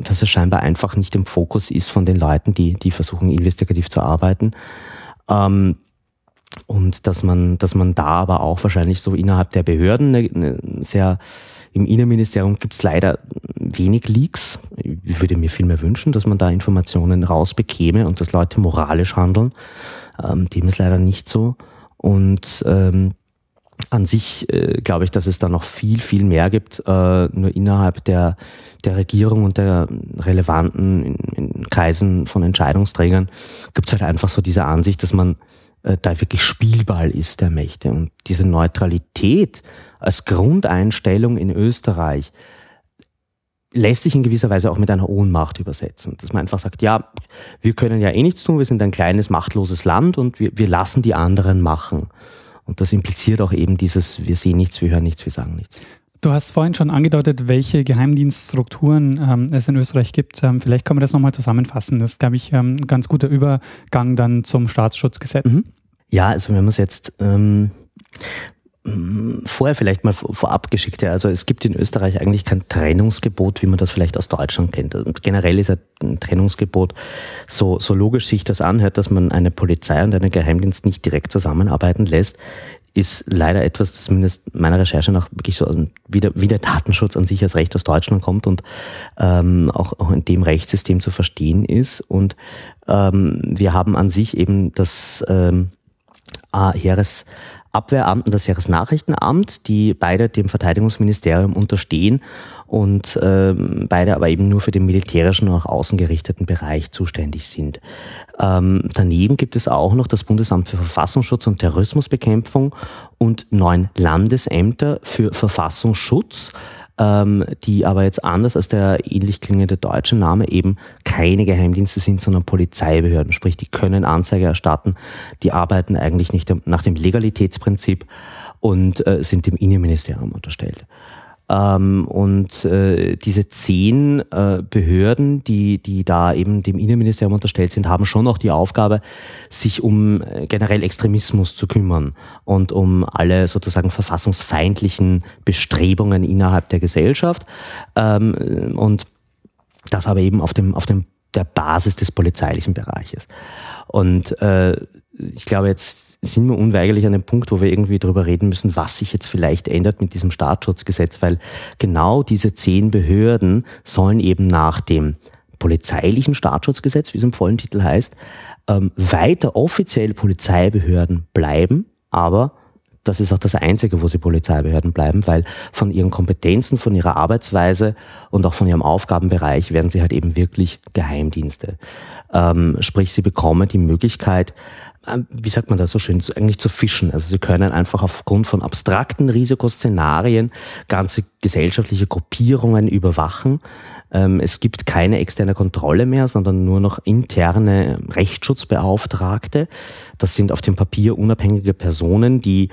dass es scheinbar einfach nicht im Fokus ist von den Leuten, die, die versuchen, investigativ zu arbeiten. Ähm, und dass man, dass man da aber auch wahrscheinlich so innerhalb der Behörden eine, eine sehr im Innenministerium gibt es leider wenig Leaks. Ich würde mir viel mehr wünschen, dass man da Informationen rausbekäme und dass Leute moralisch handeln. Ähm, dem ist leider nicht so. Und ähm, an sich äh, glaube ich, dass es da noch viel, viel mehr gibt, äh, nur innerhalb der, der Regierung und der relevanten in, in Kreisen von Entscheidungsträgern gibt es halt einfach so diese Ansicht, dass man äh, da wirklich Spielball ist der Mächte. Und diese Neutralität als Grundeinstellung in Österreich lässt sich in gewisser Weise auch mit einer Ohnmacht übersetzen. Dass man einfach sagt, ja, wir können ja eh nichts tun, wir sind ein kleines, machtloses Land und wir, wir lassen die anderen machen. Und das impliziert auch eben dieses, wir sehen nichts, wir hören nichts, wir sagen nichts. Du hast vorhin schon angedeutet, welche Geheimdienststrukturen ähm, es in Österreich gibt. Ähm, vielleicht können wir das nochmal zusammenfassen. Das ist, glaube ich, ähm, ein ganz guter Übergang dann zum Staatsschutzgesetz. Mhm. Ja, also wenn man es jetzt ähm, vorher vielleicht mal vorab geschickt. Also es gibt in Österreich eigentlich kein Trennungsgebot, wie man das vielleicht aus Deutschland kennt. Und generell ist ein Trennungsgebot so, so logisch sich das anhört, dass man eine Polizei und einen Geheimdienst nicht direkt zusammenarbeiten lässt, ist leider etwas, zumindest meiner Recherche nach wirklich so wie der, wie der Datenschutz an sich als Recht aus Deutschland kommt und ähm, auch, auch in dem Rechtssystem zu verstehen ist. Und ähm, wir haben an sich eben das ähm, Heeres Abwehramt und das Heeresnachrichtenamt, die beide dem Verteidigungsministerium unterstehen und ähm, beide aber eben nur für den militärischen und auch außengerichteten Bereich zuständig sind. Ähm, daneben gibt es auch noch das Bundesamt für Verfassungsschutz und Terrorismusbekämpfung und neun Landesämter für Verfassungsschutz ähm, die aber jetzt anders als der ähnlich klingende deutsche Name eben keine Geheimdienste sind, sondern Polizeibehörden. Sprich, die können Anzeige erstatten, die arbeiten eigentlich nicht nach dem Legalitätsprinzip und äh, sind dem Innenministerium unterstellt. Ähm, und äh, diese zehn äh, Behörden, die, die da eben dem Innenministerium unterstellt sind, haben schon auch die Aufgabe, sich um äh, generell Extremismus zu kümmern und um alle sozusagen verfassungsfeindlichen Bestrebungen innerhalb der Gesellschaft. Ähm, und das aber eben auf dem, auf dem der Basis des polizeilichen Bereiches. Und äh, ich glaube, jetzt sind wir unweigerlich an dem Punkt, wo wir irgendwie darüber reden müssen, was sich jetzt vielleicht ändert mit diesem Staatsschutzgesetz, weil genau diese zehn Behörden sollen eben nach dem polizeilichen Staatsschutzgesetz, wie es im vollen Titel heißt, ähm, weiter offiziell Polizeibehörden bleiben, aber das ist auch das Einzige, wo sie Polizeibehörden bleiben, weil von ihren Kompetenzen, von ihrer Arbeitsweise und auch von ihrem Aufgabenbereich werden sie halt eben wirklich Geheimdienste. Ähm, sprich, sie bekommen die Möglichkeit, wie sagt man das so schön, eigentlich zu fischen. Also sie können einfach aufgrund von abstrakten Risikoszenarien ganze gesellschaftliche Gruppierungen überwachen. Ähm, es gibt keine externe Kontrolle mehr, sondern nur noch interne Rechtsschutzbeauftragte. Das sind auf dem Papier unabhängige Personen, die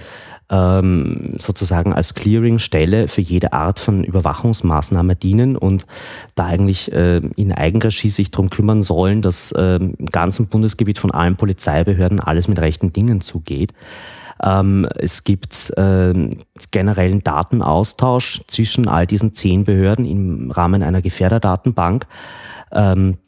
ähm, sozusagen als Clearingstelle für jede Art von Überwachungsmaßnahme dienen und da eigentlich äh, in Eigenregie sich darum kümmern sollen, dass äh, im ganzen Bundesgebiet von allen Polizeibehörden alles mit rechten Dingen zugeht. Ähm, es gibt äh, generellen Datenaustausch zwischen all diesen zehn Behörden im Rahmen einer Gefährderdatenbank. Ähm,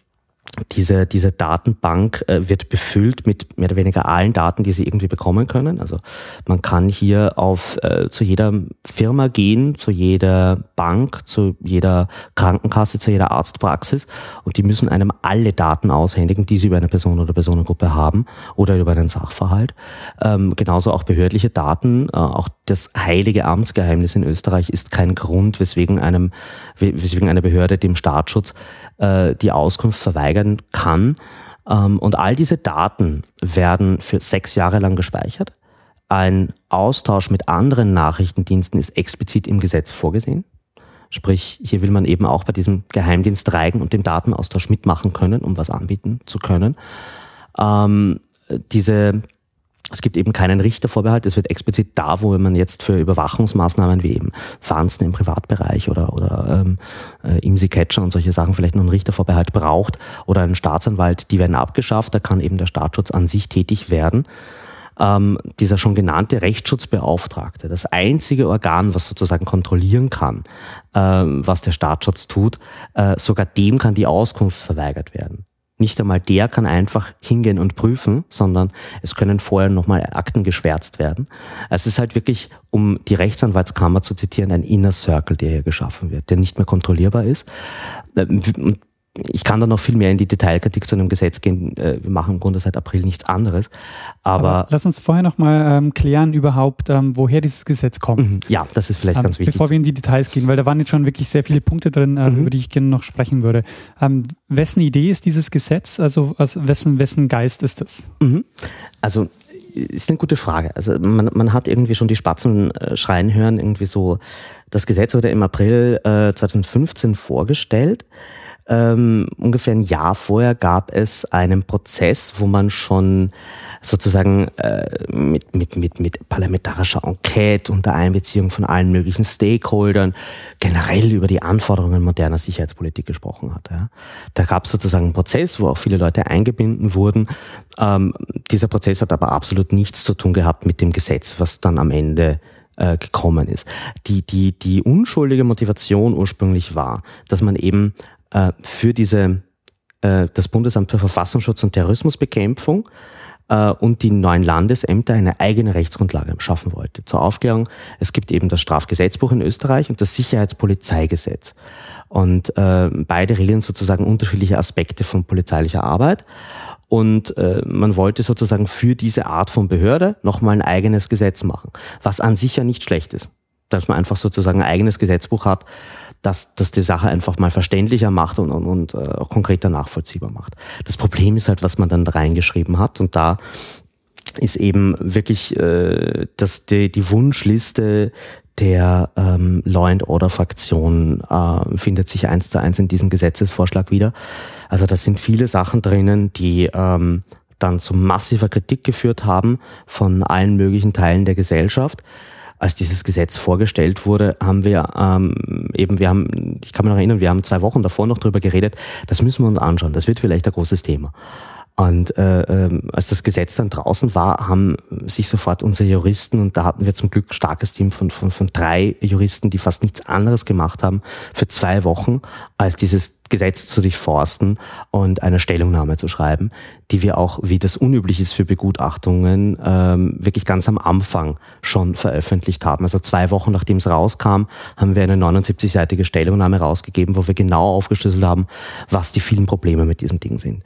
diese, diese Datenbank äh, wird befüllt mit mehr oder weniger allen Daten, die Sie irgendwie bekommen können. Also man kann hier auf äh, zu jeder Firma gehen, zu jeder Bank, zu jeder Krankenkasse, zu jeder Arztpraxis und die müssen einem alle Daten aushändigen, die sie über eine Person oder Personengruppe haben oder über einen Sachverhalt. Ähm, genauso auch behördliche Daten, äh, auch das heilige Amtsgeheimnis in Österreich ist kein Grund, weswegen einem, weswegen eine Behörde dem Staatsschutz äh, die Auskunft verweigern kann. Ähm, und all diese Daten werden für sechs Jahre lang gespeichert. Ein Austausch mit anderen Nachrichtendiensten ist explizit im Gesetz vorgesehen. Sprich, hier will man eben auch bei diesem Geheimdienst reigen und dem Datenaustausch mitmachen können, um was anbieten zu können. Ähm, diese es gibt eben keinen Richtervorbehalt. Es wird explizit da, wo man jetzt für Überwachungsmaßnahmen wie eben Fahndsten im Privatbereich oder, oder ähm, äh, IMSI-Catcher und solche Sachen vielleicht noch einen Richtervorbehalt braucht oder einen Staatsanwalt, die werden abgeschafft. Da kann eben der Staatsschutz an sich tätig werden. Ähm, dieser schon genannte Rechtsschutzbeauftragte, das einzige Organ, was sozusagen kontrollieren kann, ähm, was der Staatsschutz tut, äh, sogar dem kann die Auskunft verweigert werden. Nicht einmal der kann einfach hingehen und prüfen, sondern es können vorher nochmal Akten geschwärzt werden. Es ist halt wirklich, um die Rechtsanwaltskammer zu zitieren, ein Inner Circle, der hier geschaffen wird, der nicht mehr kontrollierbar ist. Ähm, ich kann da noch viel mehr in die Detailkritik zu einem Gesetz gehen. Äh, wir machen im Grunde seit April nichts anderes. Aber, Aber lass uns vorher noch mal ähm, klären überhaupt, ähm, woher dieses Gesetz kommt. Mhm. Ja, das ist vielleicht ähm, ganz wichtig. Bevor wir in die Details gehen, weil da waren jetzt schon wirklich sehr viele Punkte drin, äh, mhm. über die ich gerne noch sprechen würde. Ähm, wessen Idee ist dieses Gesetz? Also aus wessen, wessen Geist ist das? Mhm. Also ist eine gute Frage. Also man, man hat irgendwie schon die Spatzen äh, schreien hören, irgendwie so, das Gesetz wurde im April äh, 2015 vorgestellt ähm, ungefähr ein Jahr vorher gab es einen Prozess, wo man schon sozusagen äh, mit, mit, mit, mit parlamentarischer Enquete unter Einbeziehung von allen möglichen Stakeholdern generell über die Anforderungen moderner Sicherheitspolitik gesprochen hat. Ja. Da gab es sozusagen einen Prozess, wo auch viele Leute eingebunden wurden. Ähm, dieser Prozess hat aber absolut nichts zu tun gehabt mit dem Gesetz, was dann am Ende äh, gekommen ist. Die, die, die unschuldige Motivation ursprünglich war, dass man eben äh, für diese, äh, das Bundesamt für Verfassungsschutz und Terrorismusbekämpfung äh, und die neuen Landesämter eine eigene Rechtsgrundlage schaffen wollte. Zur Aufklärung, es gibt eben das Strafgesetzbuch in Österreich und das Sicherheitspolizeigesetz. Und äh, beide regeln sozusagen unterschiedliche Aspekte von polizeilicher Arbeit. Und äh, man wollte sozusagen für diese Art von Behörde nochmal ein eigenes Gesetz machen, was an sich ja nicht schlecht ist. Dass man einfach sozusagen ein eigenes Gesetzbuch hat, das, das die Sache einfach mal verständlicher macht und, und, und äh, auch konkreter nachvollziehbar macht. Das Problem ist halt, was man dann reingeschrieben hat und da ist eben wirklich äh, dass die, die Wunschliste der ähm, Law and Order Fraktion äh, findet sich eins zu eins in diesem Gesetzesvorschlag wieder. Also da sind viele Sachen drinnen, die ähm, dann zu massiver Kritik geführt haben von allen möglichen Teilen der Gesellschaft. Als dieses Gesetz vorgestellt wurde, haben wir ähm, eben, wir haben, ich kann mich noch erinnern, wir haben zwei Wochen davor noch drüber geredet, das müssen wir uns anschauen, das wird vielleicht ein großes Thema. Und äh, äh, als das Gesetz dann draußen war, haben sich sofort unsere Juristen, und da hatten wir zum Glück ein starkes Team von, von, von drei Juristen, die fast nichts anderes gemacht haben, für zwei Wochen, als dieses Gesetz zu durchforsten und eine Stellungnahme zu schreiben, die wir auch, wie das unüblich ist für Begutachtungen, ähm, wirklich ganz am Anfang schon veröffentlicht haben. Also zwei Wochen nachdem es rauskam, haben wir eine 79-seitige Stellungnahme rausgegeben, wo wir genau aufgeschlüsselt haben, was die vielen Probleme mit diesem Ding sind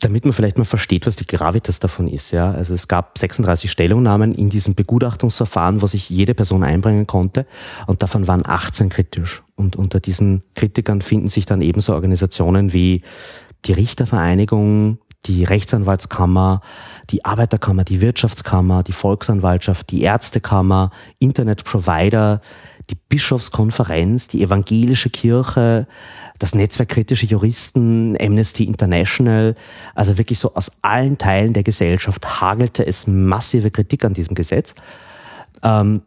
damit man vielleicht mal versteht, was die Gravitas davon ist. Ja, also es gab 36 Stellungnahmen in diesem Begutachtungsverfahren, wo sich jede Person einbringen konnte, und davon waren 18 kritisch. Und unter diesen Kritikern finden sich dann ebenso Organisationen wie die Richtervereinigung, die Rechtsanwaltskammer, die Arbeiterkammer, die Wirtschaftskammer, die Volksanwaltschaft, die Ärztekammer, Internetprovider, die Bischofskonferenz, die evangelische Kirche, das Netzwerk kritische Juristen, Amnesty International, also wirklich so aus allen Teilen der Gesellschaft hagelte es massive Kritik an diesem Gesetz. Ähm,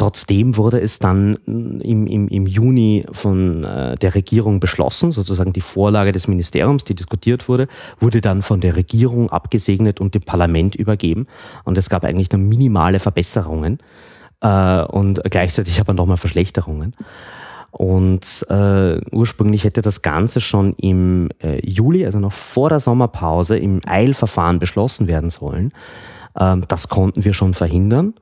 Trotzdem wurde es dann im, im, im Juni von äh, der Regierung beschlossen, sozusagen die Vorlage des Ministeriums, die diskutiert wurde, wurde dann von der Regierung abgesegnet und dem Parlament übergeben. Und es gab eigentlich nur minimale Verbesserungen äh, und gleichzeitig aber nochmal Verschlechterungen. Und äh, ursprünglich hätte das Ganze schon im äh, Juli, also noch vor der Sommerpause, im Eilverfahren beschlossen werden sollen. Ähm, das konnten wir schon verhindern.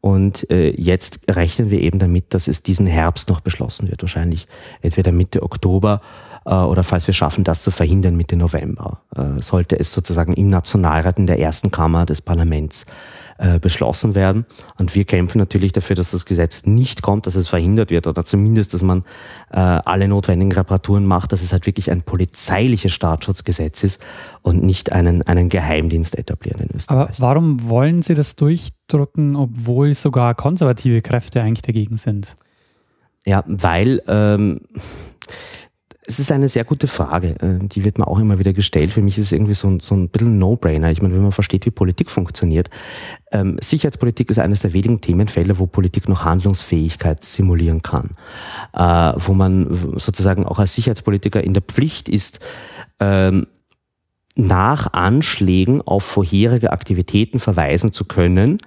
Und äh, jetzt rechnen wir eben damit, dass es diesen Herbst noch beschlossen wird. Wahrscheinlich entweder Mitte Oktober äh, oder falls wir schaffen, das zu verhindern, Mitte November. Äh, sollte es sozusagen im Nationalrat in der ersten Kammer des Parlaments äh, beschlossen werden. Und wir kämpfen natürlich dafür, dass das Gesetz nicht kommt, dass es verhindert wird oder zumindest, dass man äh, alle notwendigen Reparaturen macht, dass es halt wirklich ein polizeiliches Staatsschutzgesetz ist und nicht einen, einen Geheimdienst etablieren in Österreich. Aber warum wollen Sie das durchdrücken, obwohl sogar konservative Kräfte eigentlich dagegen sind? Ja, weil ähm, es ist eine sehr gute Frage. Äh, die wird mir auch immer wieder gestellt. Für mich ist es irgendwie so ein, so ein bisschen No-Brainer. Ich meine, wenn man versteht, wie Politik funktioniert. Ähm, Sicherheitspolitik ist eines der wenigen Themenfelder, wo Politik noch Handlungsfähigkeit simulieren kann. Äh, wo man sozusagen auch als Sicherheitspolitiker in der Pflicht ist, ähm, nach Anschlägen auf vorherige Aktivitäten verweisen zu können,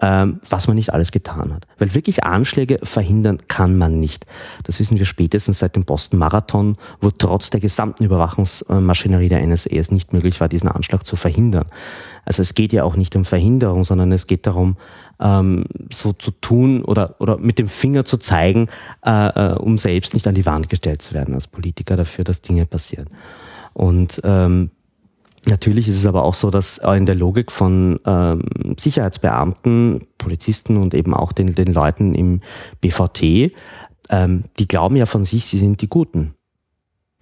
ähm, was man nicht alles getan hat. Weil wirklich Anschläge verhindern kann man nicht. Das wissen wir spätestens seit dem Boston Marathon, wo trotz der gesamten Überwachungsmaschinerie der NSA es nicht möglich war, diesen Anschlag zu verhindern. Also es geht ja auch nicht um Verhinderung, sondern es geht darum, ähm, so zu tun oder, oder mit dem Finger zu zeigen, äh, äh um selbst nicht an die Wand gestellt zu werden als Politiker dafür, dass Dinge passieren. Und ähm, Natürlich ist es aber auch so, dass in der Logik von ähm, Sicherheitsbeamten, Polizisten und eben auch den, den Leuten im BVT, ähm, die glauben ja von sich, sie sind die Guten.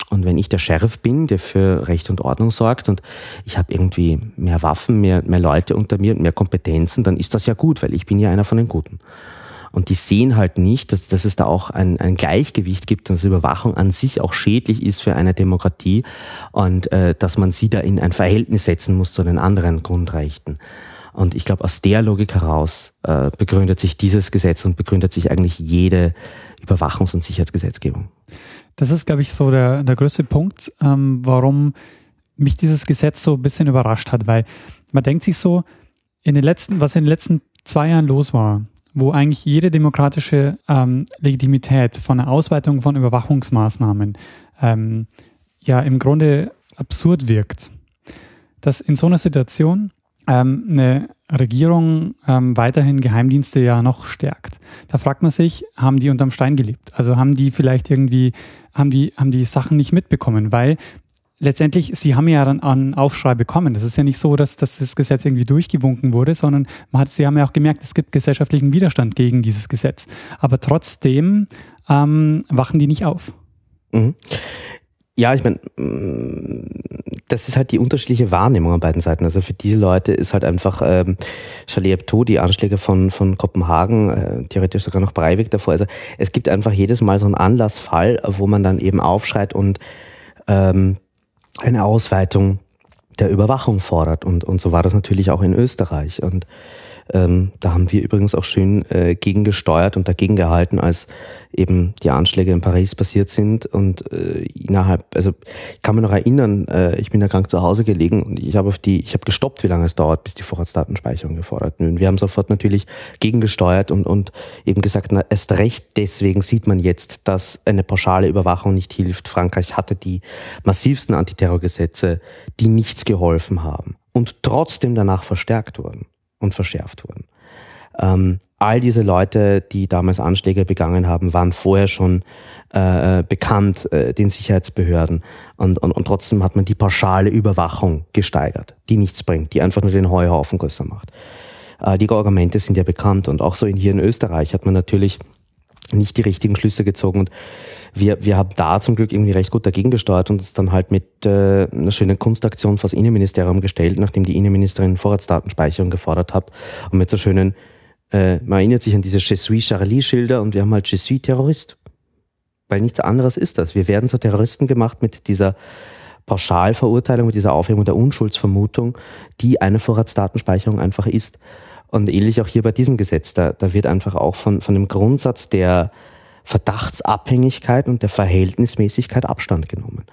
Und wenn ich der Sheriff bin, der für Recht und Ordnung sorgt und ich habe irgendwie mehr Waffen, mehr, mehr Leute unter mir und mehr Kompetenzen, dann ist das ja gut, weil ich bin ja einer von den Guten. Und die sehen halt nicht, dass, dass es da auch ein, ein Gleichgewicht gibt, dass Überwachung an sich auch schädlich ist für eine Demokratie und äh, dass man sie da in ein Verhältnis setzen muss zu den anderen Grundrechten. Und ich glaube, aus der Logik heraus äh, begründet sich dieses Gesetz und begründet sich eigentlich jede Überwachungs- und Sicherheitsgesetzgebung. Das ist, glaube ich, so der, der größte Punkt, ähm, warum mich dieses Gesetz so ein bisschen überrascht hat, weil man denkt sich so, in den letzten, was in den letzten zwei Jahren los war, wo eigentlich jede demokratische ähm, Legitimität von der Ausweitung von Überwachungsmaßnahmen ähm, ja im Grunde absurd wirkt. Dass in so einer Situation ähm, eine Regierung ähm, weiterhin Geheimdienste ja noch stärkt. Da fragt man sich, haben die unterm Stein gelebt? Also haben die vielleicht irgendwie, haben die, haben die Sachen nicht mitbekommen, weil letztendlich, Sie haben ja dann einen Aufschrei bekommen. Das ist ja nicht so, dass, dass das Gesetz irgendwie durchgewunken wurde, sondern man hat, Sie haben ja auch gemerkt, es gibt gesellschaftlichen Widerstand gegen dieses Gesetz. Aber trotzdem ähm, wachen die nicht auf. Mhm. Ja, ich meine, mm, das ist halt die unterschiedliche Wahrnehmung an beiden Seiten. Also für diese Leute ist halt einfach ähm, Charlie Hebdo, die Anschläge von, von Kopenhagen, äh, theoretisch sogar noch Breivik davor. Also es gibt einfach jedes Mal so einen Anlassfall, wo man dann eben aufschreit und ähm, eine Ausweitung der Überwachung fordert. Und, und so war das natürlich auch in Österreich. Und Ähm, da haben wir übrigens auch schön äh, gegengesteuert und dagegen gehalten, als eben die Anschläge in Paris passiert sind. Und äh, innerhalb, also ich kann mich noch erinnern, äh, ich bin da krank zu Hause gelegen und ich habe auf die, ich habe gestoppt, wie lange es dauert, bis die Vorratsdatenspeicherung gefordert wird. Wir haben sofort natürlich gegengesteuert und, und eben gesagt, na, erst recht deswegen sieht man jetzt, dass eine pauschale Überwachung nicht hilft. Frankreich hatte die massivsten Antiterrorgesetze, die nichts geholfen haben und trotzdem danach verstärkt wurden und verschärft wurden. Ähm, all diese Leute, die damals Anschläge begangen haben, waren vorher schon äh, bekannt äh, den Sicherheitsbehörden und, und, und trotzdem hat man die pauschale Überwachung gesteigert, die nichts bringt, die einfach nur den Heuhaufen größer macht. Äh, die Argumente sind ja bekannt und auch so in, hier in Österreich hat man natürlich nicht die richtigen Schlüsse gezogen und wir, wir haben da zum Glück irgendwie recht gut dagegen gesteuert und es dann halt mit äh, einer schönen Kunstaktion vor das Innenministerium gestellt, nachdem die Innenministerin Vorratsdatenspeicherung gefordert hat und mit so schönen, äh, man erinnert sich an diese Je suis Charlie-Schilder und wir haben halt Je suis Terrorist. Weil nichts anderes ist das. Wir werden zu Terroristen gemacht mit dieser Pauschalverurteilung, mit dieser Aufhebung der Unschuldsvermutung, die eine Vorratsdatenspeicherung einfach ist. Und ähnlich auch hier bei diesem Gesetz, da, da wird einfach auch von, von dem Grundsatz der Verdachtsabhängigkeit und der Verhältnismäßigkeit Abstand genommen.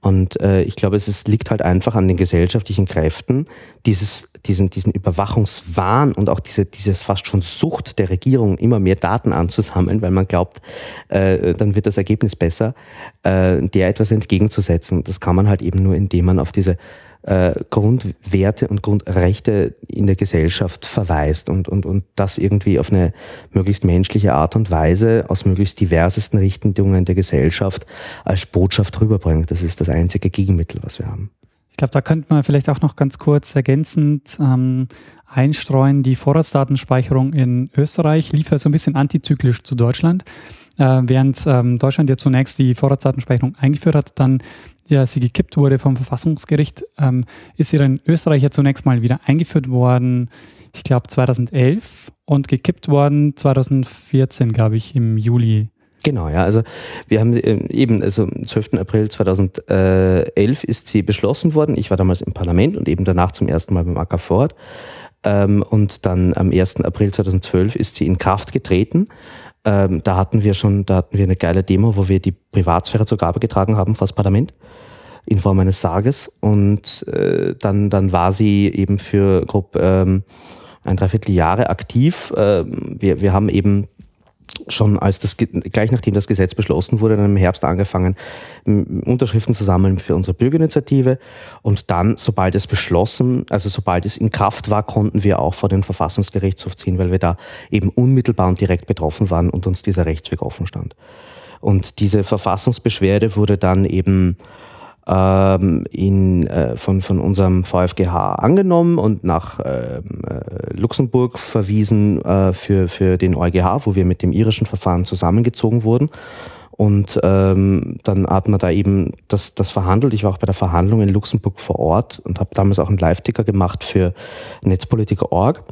Und äh, ich glaube, es ist, liegt halt einfach an den gesellschaftlichen Kräften, dieses, diesen, diesen Überwachungswahn und auch diese, dieses fast schon Sucht der Regierung, immer mehr Daten anzusammeln, weil man glaubt, äh, dann wird das Ergebnis besser, äh, der etwas entgegenzusetzen. Das kann man halt eben nur, indem man auf diese äh, Grundwerte und Grundrechte in der Gesellschaft verweist und, und, und das irgendwie auf eine möglichst menschliche Art und Weise aus möglichst diversesten Richtungen der Gesellschaft als Botschaft rüberbringt. Das ist das einzige Gegenmittel, was wir haben. Ich glaube, da könnte man vielleicht auch noch ganz kurz ergänzend ähm, einstreuen. Die Vorratsdatenspeicherung in Österreich lief ja so ein bisschen antizyklisch zu Deutschland. Äh, während ähm, Deutschland ja zunächst die Vorratsdatenspeicherung eingeführt hat, dann ja, sie gekippt wurde vom Verfassungsgericht, ähm, ist sie dann in Österreich ja zunächst mal wieder eingeführt worden, ich glaube 2011 und gekippt worden 2014, glaube ich, im Juli. Genau, ja, also wir haben äh, eben, also am 12. April 2011 ist sie beschlossen worden. Ich war damals im Parlament und eben danach zum ersten Mal beim AK. Ähm, und dann am 1. April 2012 ist sie in Kraft getreten. Ähm, da hatten wir schon, da hatten wir eine geile Demo, wo wir die Privatsphäre zur Gabe getragen haben vor das Parlament in Form eines Sarges. Und äh, dann, dann war sie eben für grob ähm, ein Dreivierteljahre aktiv. Ähm, wir, wir haben eben schon als das, gleich nachdem das Gesetz beschlossen wurde, dann im Herbst angefangen, Unterschriften zu sammeln für unsere Bürgerinitiative. Und dann, sobald es beschlossen, also sobald es in Kraft war, konnten wir auch vor den Verfassungsgerichtshof ziehen, weil wir da eben unmittelbar und direkt betroffen waren und uns dieser Rechtsweg offen stand. Und diese Verfassungsbeschwerde wurde dann eben ähm, in, äh, von, von unserem VfGH angenommen und nach ähm, äh, Luxemburg verwiesen äh, für, für den EuGH, wo wir mit dem irischen Verfahren zusammengezogen wurden. Und ähm, dann hat man da eben das, das verhandelt. Ich war auch bei der Verhandlung in Luxemburg vor Ort und habe damals auch einen Live-Ticker gemacht für Netzpolitiker.org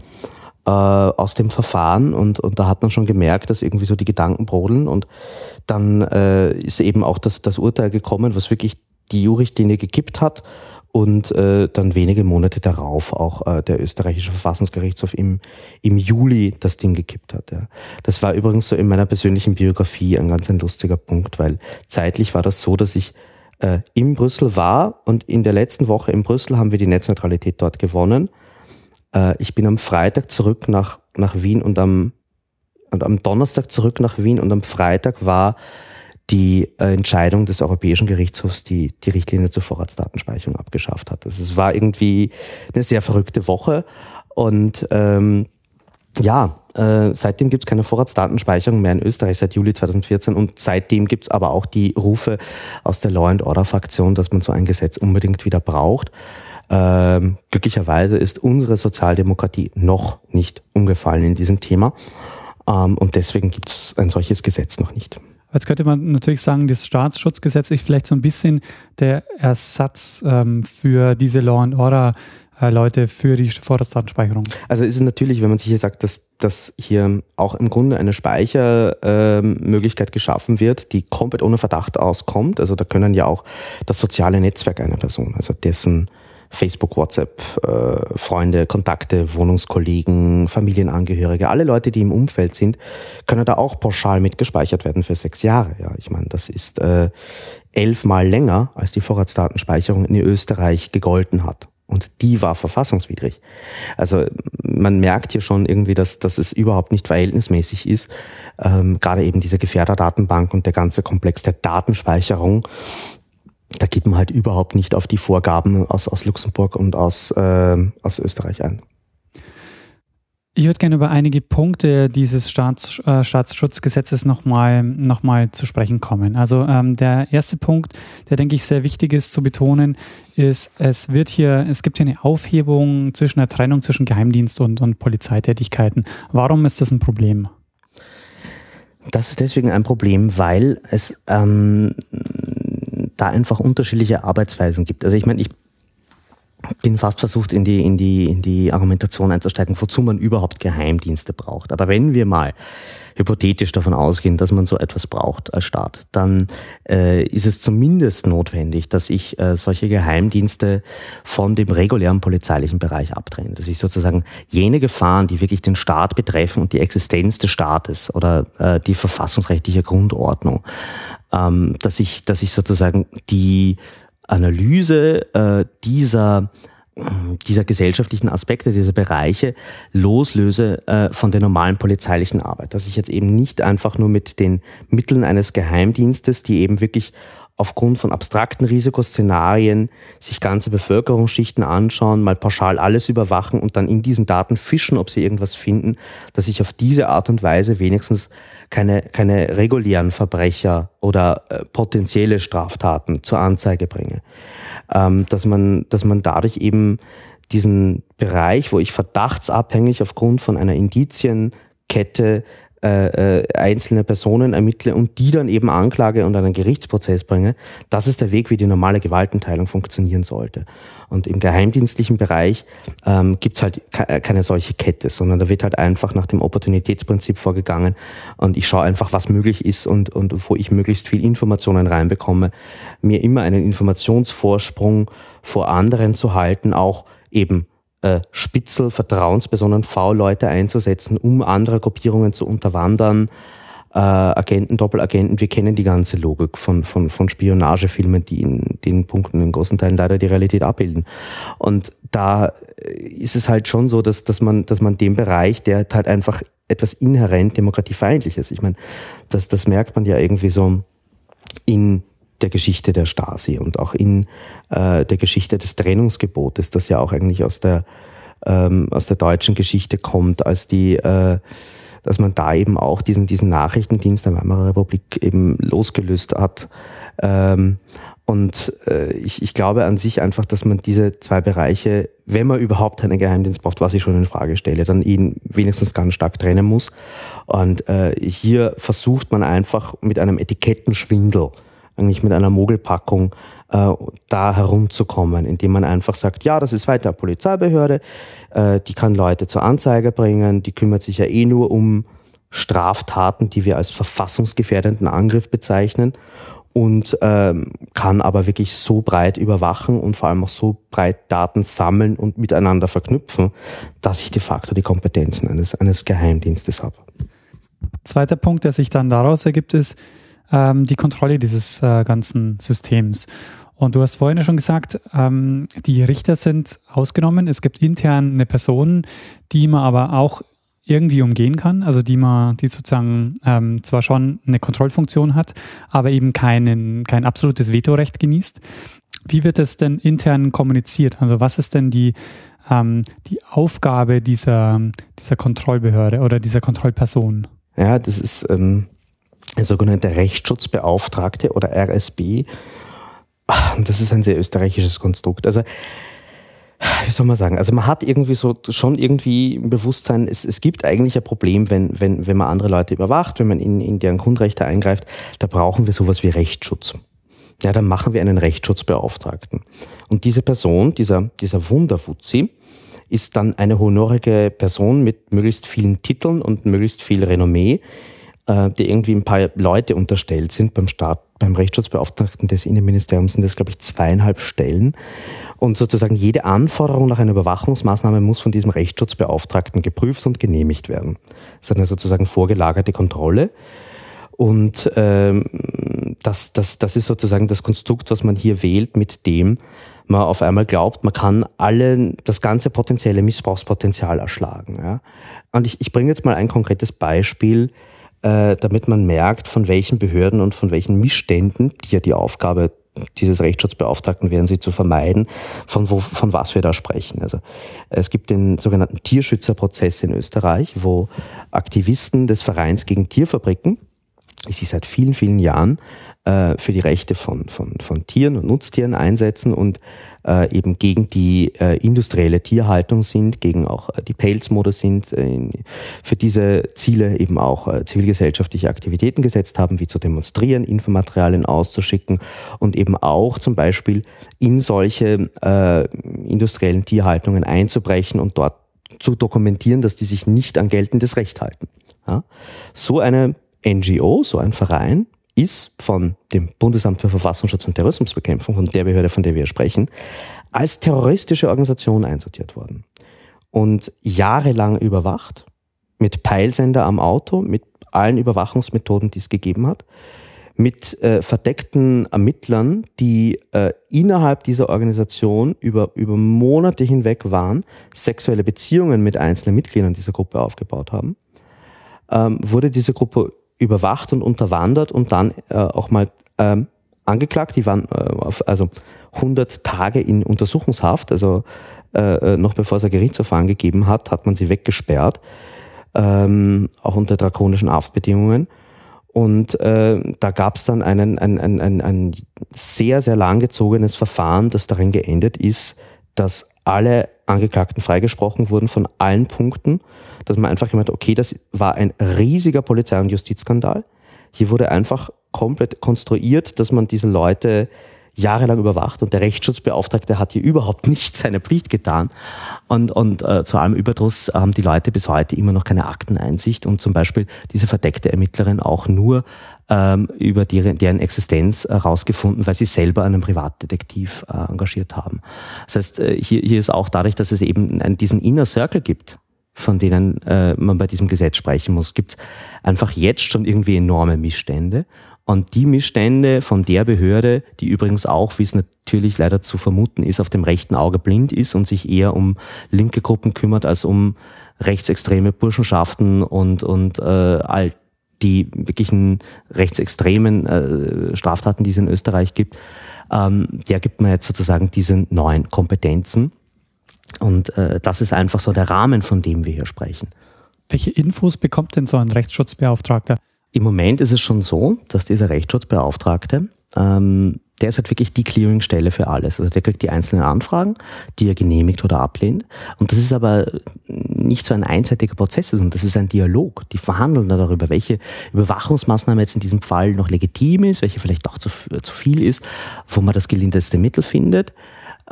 äh, aus dem Verfahren und, und da hat man schon gemerkt, dass irgendwie so die Gedanken brodeln und dann äh, ist eben auch das, das Urteil gekommen, was wirklich die EU-Richtlinie gekippt hat und äh, dann wenige Monate darauf auch äh, der österreichische Verfassungsgerichtshof im, im Juli das Ding gekippt hat. Ja. Das war übrigens so in meiner persönlichen Biografie ein ganz ein lustiger Punkt, weil zeitlich war das so, dass ich äh, in Brüssel war und in der letzten Woche in Brüssel haben wir die Netzneutralität dort gewonnen. Äh, ich bin am Freitag zurück nach, nach Wien und am, und am Donnerstag zurück nach Wien und am Freitag war die Entscheidung des Europäischen Gerichtshofs, die die Richtlinie zur Vorratsdatenspeicherung abgeschafft hat. Also es war irgendwie eine sehr verrückte Woche und ähm, ja, äh, seitdem gibt es keine Vorratsdatenspeicherung mehr in Österreich seit Juli 2014 und seitdem gibt es aber auch die Rufe aus der Law and Order Fraktion, dass man so ein Gesetz unbedingt wieder braucht. Ähm, glücklicherweise ist unsere Sozialdemokratie noch nicht umgefallen in diesem Thema ähm, und deswegen gibt es ein solches Gesetz noch nicht. Jetzt könnte man natürlich sagen, das Staatsschutzgesetz ist vielleicht so ein bisschen der Ersatz ähm, für diese Law and Order äh, Leute für die Vorratsdatenspeicherung. Also ist es natürlich, wenn man sich hier sagt, dass, dass hier auch im Grunde eine Speichermöglichkeit ähm, geschaffen wird, die komplett ohne Verdacht auskommt. Also da können ja auch das soziale Netzwerk einer Person, also dessen Facebook, WhatsApp, äh, Freunde, Kontakte, Wohnungskollegen, Familienangehörige, alle Leute, die im Umfeld sind, können da auch pauschal mitgespeichert werden für sechs Jahre. Ja, ich meine, das ist äh, elfmal länger, als die Vorratsdatenspeicherung in Österreich gegolten hat. Und die war verfassungswidrig. Also man merkt hier schon irgendwie, dass, dass es überhaupt nicht verhältnismäßig ist. Ähm, gerade eben diese Gefährderdatenbank und der ganze Komplex der Datenspeicherung. Da geht man halt überhaupt nicht auf die Vorgaben aus, aus Luxemburg und aus, äh, aus Österreich ein. Ich würde gerne über einige Punkte dieses Staats, äh, Staatsschutzgesetzes nochmal noch mal zu sprechen kommen. Also ähm, der erste Punkt, der denke ich sehr wichtig ist zu betonen, ist, es wird hier, es gibt hier eine Aufhebung zwischen der Trennung zwischen Geheimdienst und, und Polizeitätigkeiten. Warum ist das ein Problem? Das ist deswegen ein Problem, weil es ähm, da einfach unterschiedliche Arbeitsweisen gibt. Also ich meine, ich bin fast versucht, in die, in, die, in die Argumentation einzusteigen, wozu man überhaupt Geheimdienste braucht. Aber wenn wir mal hypothetisch davon ausgehen, dass man so etwas braucht als Staat, dann äh, ist es zumindest notwendig, dass ich äh, solche Geheimdienste von dem regulären polizeilichen Bereich abtrenne. Dass ich sozusagen jene Gefahren, die wirklich den Staat betreffen und die Existenz des Staates oder äh, die verfassungsrechtliche Grundordnung, ähm, dass ich, dass ich sozusagen die Analyse äh, dieser dieser gesellschaftlichen Aspekte, dieser Bereiche loslöse äh, von der normalen polizeilichen Arbeit. Dass ich jetzt eben nicht einfach nur mit den Mitteln eines Geheimdienstes, die eben wirklich aufgrund von abstrakten Risikoszenarien sich ganze Bevölkerungsschichten anschauen, mal pauschal alles überwachen und dann in diesen Daten fischen, ob sie irgendwas finden, dass ich auf diese Art und Weise wenigstens keine, keine regulären Verbrecher oder äh, potenzielle Straftaten zur Anzeige bringe. Ähm, dass, man, dass man dadurch eben diesen Bereich, wo ich verdachtsabhängig aufgrund von einer Indizienkette äh, äh, einzelne Personen ermittle und die dann eben anklage und einen Gerichtsprozess bringe, das ist der Weg, wie die normale Gewaltenteilung funktionieren sollte. Und im geheimdienstlichen Bereich ähm, gibt halt äh, keine solche Kette, sondern da wird halt einfach nach dem Opportunitätsprinzip vorgegangen und ich schaue einfach, was möglich ist und, und wo ich möglichst viel Informationen reinbekomme, mir immer einen Informationsvorsprung vor anderen zu halten, auch eben äh, Spitzel, Vertrauenspersonen, V-Leute einzusetzen, um andere Gruppierungen zu unterwandern. Äh, Agenten, Doppelagenten, wir kennen die ganze Logik von, von, von Spionagefilmen, die in den Punkten in großen Teilen leider die Realität abbilden. Und da ist es halt schon so, dass, dass, man, dass man den Bereich, der halt einfach etwas inhärent demokratiefeindlich ist. Ich meine, das, das merkt man ja irgendwie so in der Geschichte der Stasi und auch in äh, der Geschichte des Trennungsgebotes, das ja auch eigentlich aus der, ähm, aus der deutschen Geschichte kommt, als die, äh, dass man da eben auch diesen, diesen Nachrichtendienst der Weimarer Republik eben losgelöst hat. Ähm, und äh, ich, ich glaube an sich einfach, dass man diese zwei Bereiche, wenn man überhaupt einen Geheimdienst braucht, was ich schon in Frage stelle, dann ihn wenigstens ganz stark trennen muss. Und äh, hier versucht man einfach mit einem Etikettenschwindel eigentlich mit einer Mogelpackung äh, da herumzukommen, indem man einfach sagt, ja, das ist weiter eine Polizeibehörde, äh, die kann Leute zur Anzeige bringen, die kümmert sich ja eh nur um Straftaten, die wir als verfassungsgefährdenden Angriff bezeichnen und ähm, kann aber wirklich so breit überwachen und vor allem auch so breit Daten sammeln und miteinander verknüpfen, dass ich de facto die Kompetenzen eines, eines Geheimdienstes habe. Zweiter Punkt, der sich dann daraus ergibt, ist, ähm, die Kontrolle dieses äh, ganzen Systems. Und du hast vorhin ja schon gesagt, ähm, die Richter sind ausgenommen. Es gibt intern eine Person, die man aber auch irgendwie umgehen kann, also die man, die sozusagen ähm, zwar schon eine Kontrollfunktion hat, aber eben keinen, kein absolutes Vetorecht genießt. Wie wird es denn intern kommuniziert? Also was ist denn die, ähm, die Aufgabe dieser, dieser Kontrollbehörde oder dieser Kontrollperson? Ja, das ist ähm, der sogenannte Rechtsschutzbeauftragte oder RSB. Das ist ein sehr österreichisches Konstrukt. Also, wie soll man sagen? Also man hat irgendwie so schon irgendwie im Bewusstsein, es, es gibt eigentlich ein Problem, wenn, wenn, wenn man andere Leute überwacht, wenn man in, in deren Grundrechte eingreift, da brauchen wir sowas wie Rechtsschutz. Ja, dann machen wir einen Rechtsschutzbeauftragten. Und diese Person, dieser, dieser Wunderfuzzi, ist dann eine honorige Person mit möglichst vielen Titeln und möglichst viel Renommee, die irgendwie ein paar Leute unterstellt sind beim Staat beim Rechtsschutzbeauftragten des Innenministeriums sind das, glaube ich, zweieinhalb Stellen. Und sozusagen jede Anforderung nach einer Überwachungsmaßnahme muss von diesem Rechtsschutzbeauftragten geprüft und genehmigt werden. Das ist eine sozusagen vorgelagerte Kontrolle. Und ähm, das, das, das ist sozusagen das Konstrukt, was man hier wählt, mit dem man auf einmal glaubt, man kann alle das ganze potenzielle Missbrauchspotenzial erschlagen. Ja. Und ich, ich bringe jetzt mal ein konkretes Beispiel, äh, damit man merkt, von welchen Behörden und von welchen Missständen, die ja die Aufgabe dieses Rechtsschutzbeauftragten wären sie zu vermeiden, von, wo, von was wir da sprechen. Also es gibt den sogenannten Tierschützerprozess in Österreich, wo Aktivisten des Vereins gegen Tierfabriken, die sich seit vielen, vielen Jahren äh, für die Rechte von, von, von Tieren und Nutztieren einsetzen und äh, eben gegen die äh, industrielle Tierhaltung sind, gegen auch äh, die Pelzmode sind, äh, für diese Ziele eben auch äh, zivilgesellschaftliche Aktivitäten gesetzt haben, wie zu demonstrieren, Infomaterialien auszuschicken und eben auch zum Beispiel in solche industriellen Tierhaltungen einzubrechen und dort zu dokumentieren, dass die sich nicht an geltendes Recht halten. Ja? So eine NGO, so ein Verein, ist von dem Bundesamt für Verfassungsschutz und Terrorismusbekämpfung, von der Behörde, von der wir sprechen, als terroristische Organisation einsortiert worden. Und jahrelang überwacht, mit Peilsender am Auto, mit allen Überwachungsmethoden, die es gegeben hat, mit äh, verdeckten Ermittlern, die äh, innerhalb dieser Organisation über, über Monate hinweg waren, sexuelle Beziehungen mit einzelnen Mitgliedern dieser Gruppe aufgebaut haben, ähm, wurde diese Gruppe überwacht und unterwandert und dann äh, auch mal ähm, angeklagt. Die waren äh, auf, also 100 Tage in Untersuchungshaft, also äh, äh, noch bevor es ein Gerichtsverfahren gegeben hat, hat man sie weggesperrt, ähm, auch unter drakonischen Haftbedingungen. Und äh, da gab es dann einen, ein, ein, ein, ein sehr, sehr langgezogenes Verfahren, das darin geendet ist, dass alle Angeklagten freigesprochen wurden von allen Punkten, dass man einfach gemeint, okay, das war ein riesiger Polizei- und Justizskandal. Hier wurde einfach komplett konstruiert, dass man diese Leute jahrelang überwacht und der Rechtsschutzbeauftragte hat hier überhaupt nicht seine Pflicht getan. Und, und äh, zu allem Überdruss haben die Leute bis heute immer noch keine Akteneinsicht und zum Beispiel diese verdeckte Ermittlerin auch nur ähm, über deren, deren Existenz herausgefunden, weil sie selber einen Privatdetektiv äh, engagiert haben. Das heißt, äh, hier, hier ist auch dadurch, dass es eben einen, diesen Inner Circle gibt, von denen äh, man bei diesem Gesetz sprechen muss, gibt es einfach jetzt schon irgendwie enorme Missstände. Und die Missstände von der Behörde, die übrigens auch, wie es natürlich leider zu vermuten ist, auf dem rechten Auge blind ist und sich eher um linke Gruppen kümmert als um rechtsextreme Burschenschaften und, und äh, all die wirklichen rechtsextremen äh, Straftaten, die es in Österreich gibt, ähm, der gibt man jetzt sozusagen diese neuen Kompetenzen. Und äh, das ist einfach so der Rahmen, von dem wir hier sprechen. Welche Infos bekommt denn so ein Rechtsschutzbeauftragter? Im Moment ist es schon so, dass dieser Rechtsschutzbeauftragte, ähm, der ist halt wirklich die Clearingstelle für alles. Also der kriegt die einzelnen Anfragen, die er genehmigt oder ablehnt. Und das ist aber nicht so ein einseitiger Prozess, sondern das ist ein Dialog. Die verhandeln da darüber, welche Überwachungsmaßnahme jetzt in diesem Fall noch legitim ist, welche vielleicht auch zu, zu viel ist, wo man das gelindeste Mittel findet.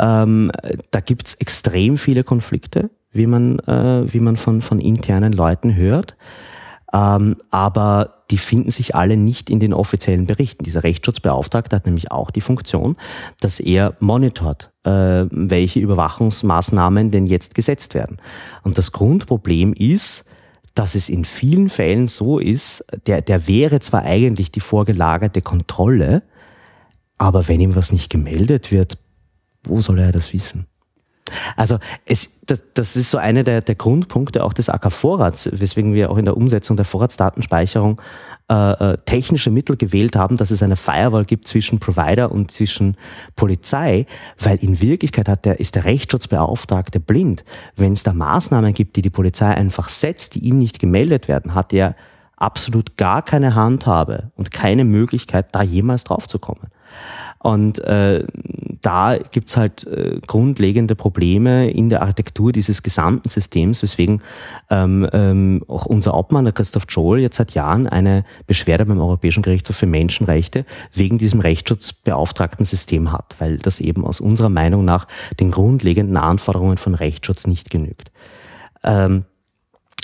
Ähm, da gibt's extrem viele Konflikte, wie man, äh, wie man von, von internen Leuten hört. Ähm, aber die finden sich alle nicht in den offiziellen Berichten. Dieser Rechtsschutzbeauftragte hat nämlich auch die Funktion, dass er monitort, äh, welche Überwachungsmaßnahmen denn jetzt gesetzt werden. Und das Grundproblem ist, dass es in vielen Fällen so ist, der, der wäre zwar eigentlich die vorgelagerte Kontrolle, aber wenn ihm was nicht gemeldet wird, wo soll er das wissen? Also es, das ist so einer der, der Grundpunkte auch des AK-Vorrats, weswegen wir auch in der Umsetzung der Vorratsdatenspeicherung äh, äh, technische Mittel gewählt haben, dass es eine Firewall gibt zwischen Provider und zwischen Polizei, weil in Wirklichkeit hat der, ist der Rechtsschutzbeauftragte blind. Wenn es da Maßnahmen gibt, die die Polizei einfach setzt, die ihm nicht gemeldet werden, hat er absolut gar keine Handhabe und keine Möglichkeit, da jemals drauf zu kommen. Und äh, da gibt's halt äh, grundlegende Probleme in der Architektur dieses gesamten Systems, weswegen ähm, ähm, auch unser Obmann, der Christoph Joel, jetzt seit Jahren eine Beschwerde beim Europäischen Gerichtshof für Menschenrechte wegen diesem Rechtsschutzbeauftragten System hat, weil das eben aus unserer Meinung nach den grundlegenden Anforderungen von Rechtsschutz nicht genügt. Ähm,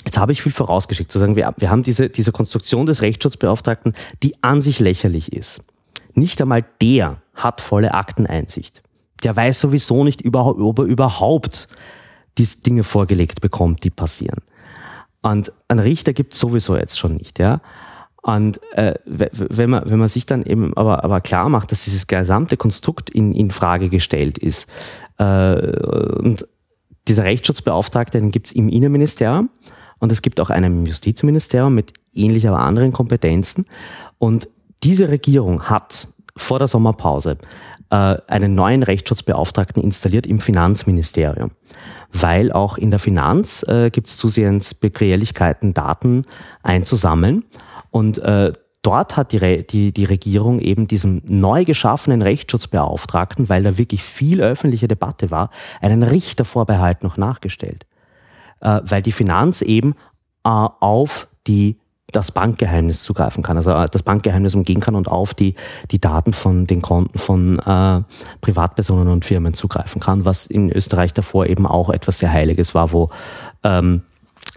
Jetzt habe ich viel vorausgeschickt, zu sagen, wir, wir haben diese, diese Konstruktion des Rechtsschutzbeauftragten, die an sich lächerlich ist Nicht einmal der hat volle Akteneinsicht. Der weiß sowieso nicht, ob er überhaupt diese Dinge vorgelegt bekommt, die passieren. Und ein Richter gibt es sowieso jetzt schon nicht, ja. Und äh, wenn man wenn man sich dann eben aber aber klar macht, dass dieses gesamte Konstrukt in in Frage gestellt ist äh, und dieser Rechtsschutzbeauftragte, den gibt es im Innenministerium und es gibt auch einen im Justizministerium mit ähnlich aber anderen Kompetenzen und diese Regierung hat vor der Sommerpause äh, einen neuen Rechtsschutzbeauftragten installiert im Finanzministerium weil auch in der Finanz äh, gibt es zusehends Begehrlichkeiten, Daten einzusammeln. Und äh, dort hat die, die, die Regierung eben diesem neu geschaffenen Rechtsschutzbeauftragten, weil da wirklich viel öffentliche Debatte war, einen Richtervorbehalt noch nachgestellt. Äh, weil die Finanz eben äh, auf die das Bankgeheimnis zugreifen kann, also äh, das Bankgeheimnis umgehen kann und auf die, die Daten von den Konten von äh, Privatpersonen und Firmen zugreifen kann, was in Österreich davor eben auch etwas sehr Heiliges war, wo ähm,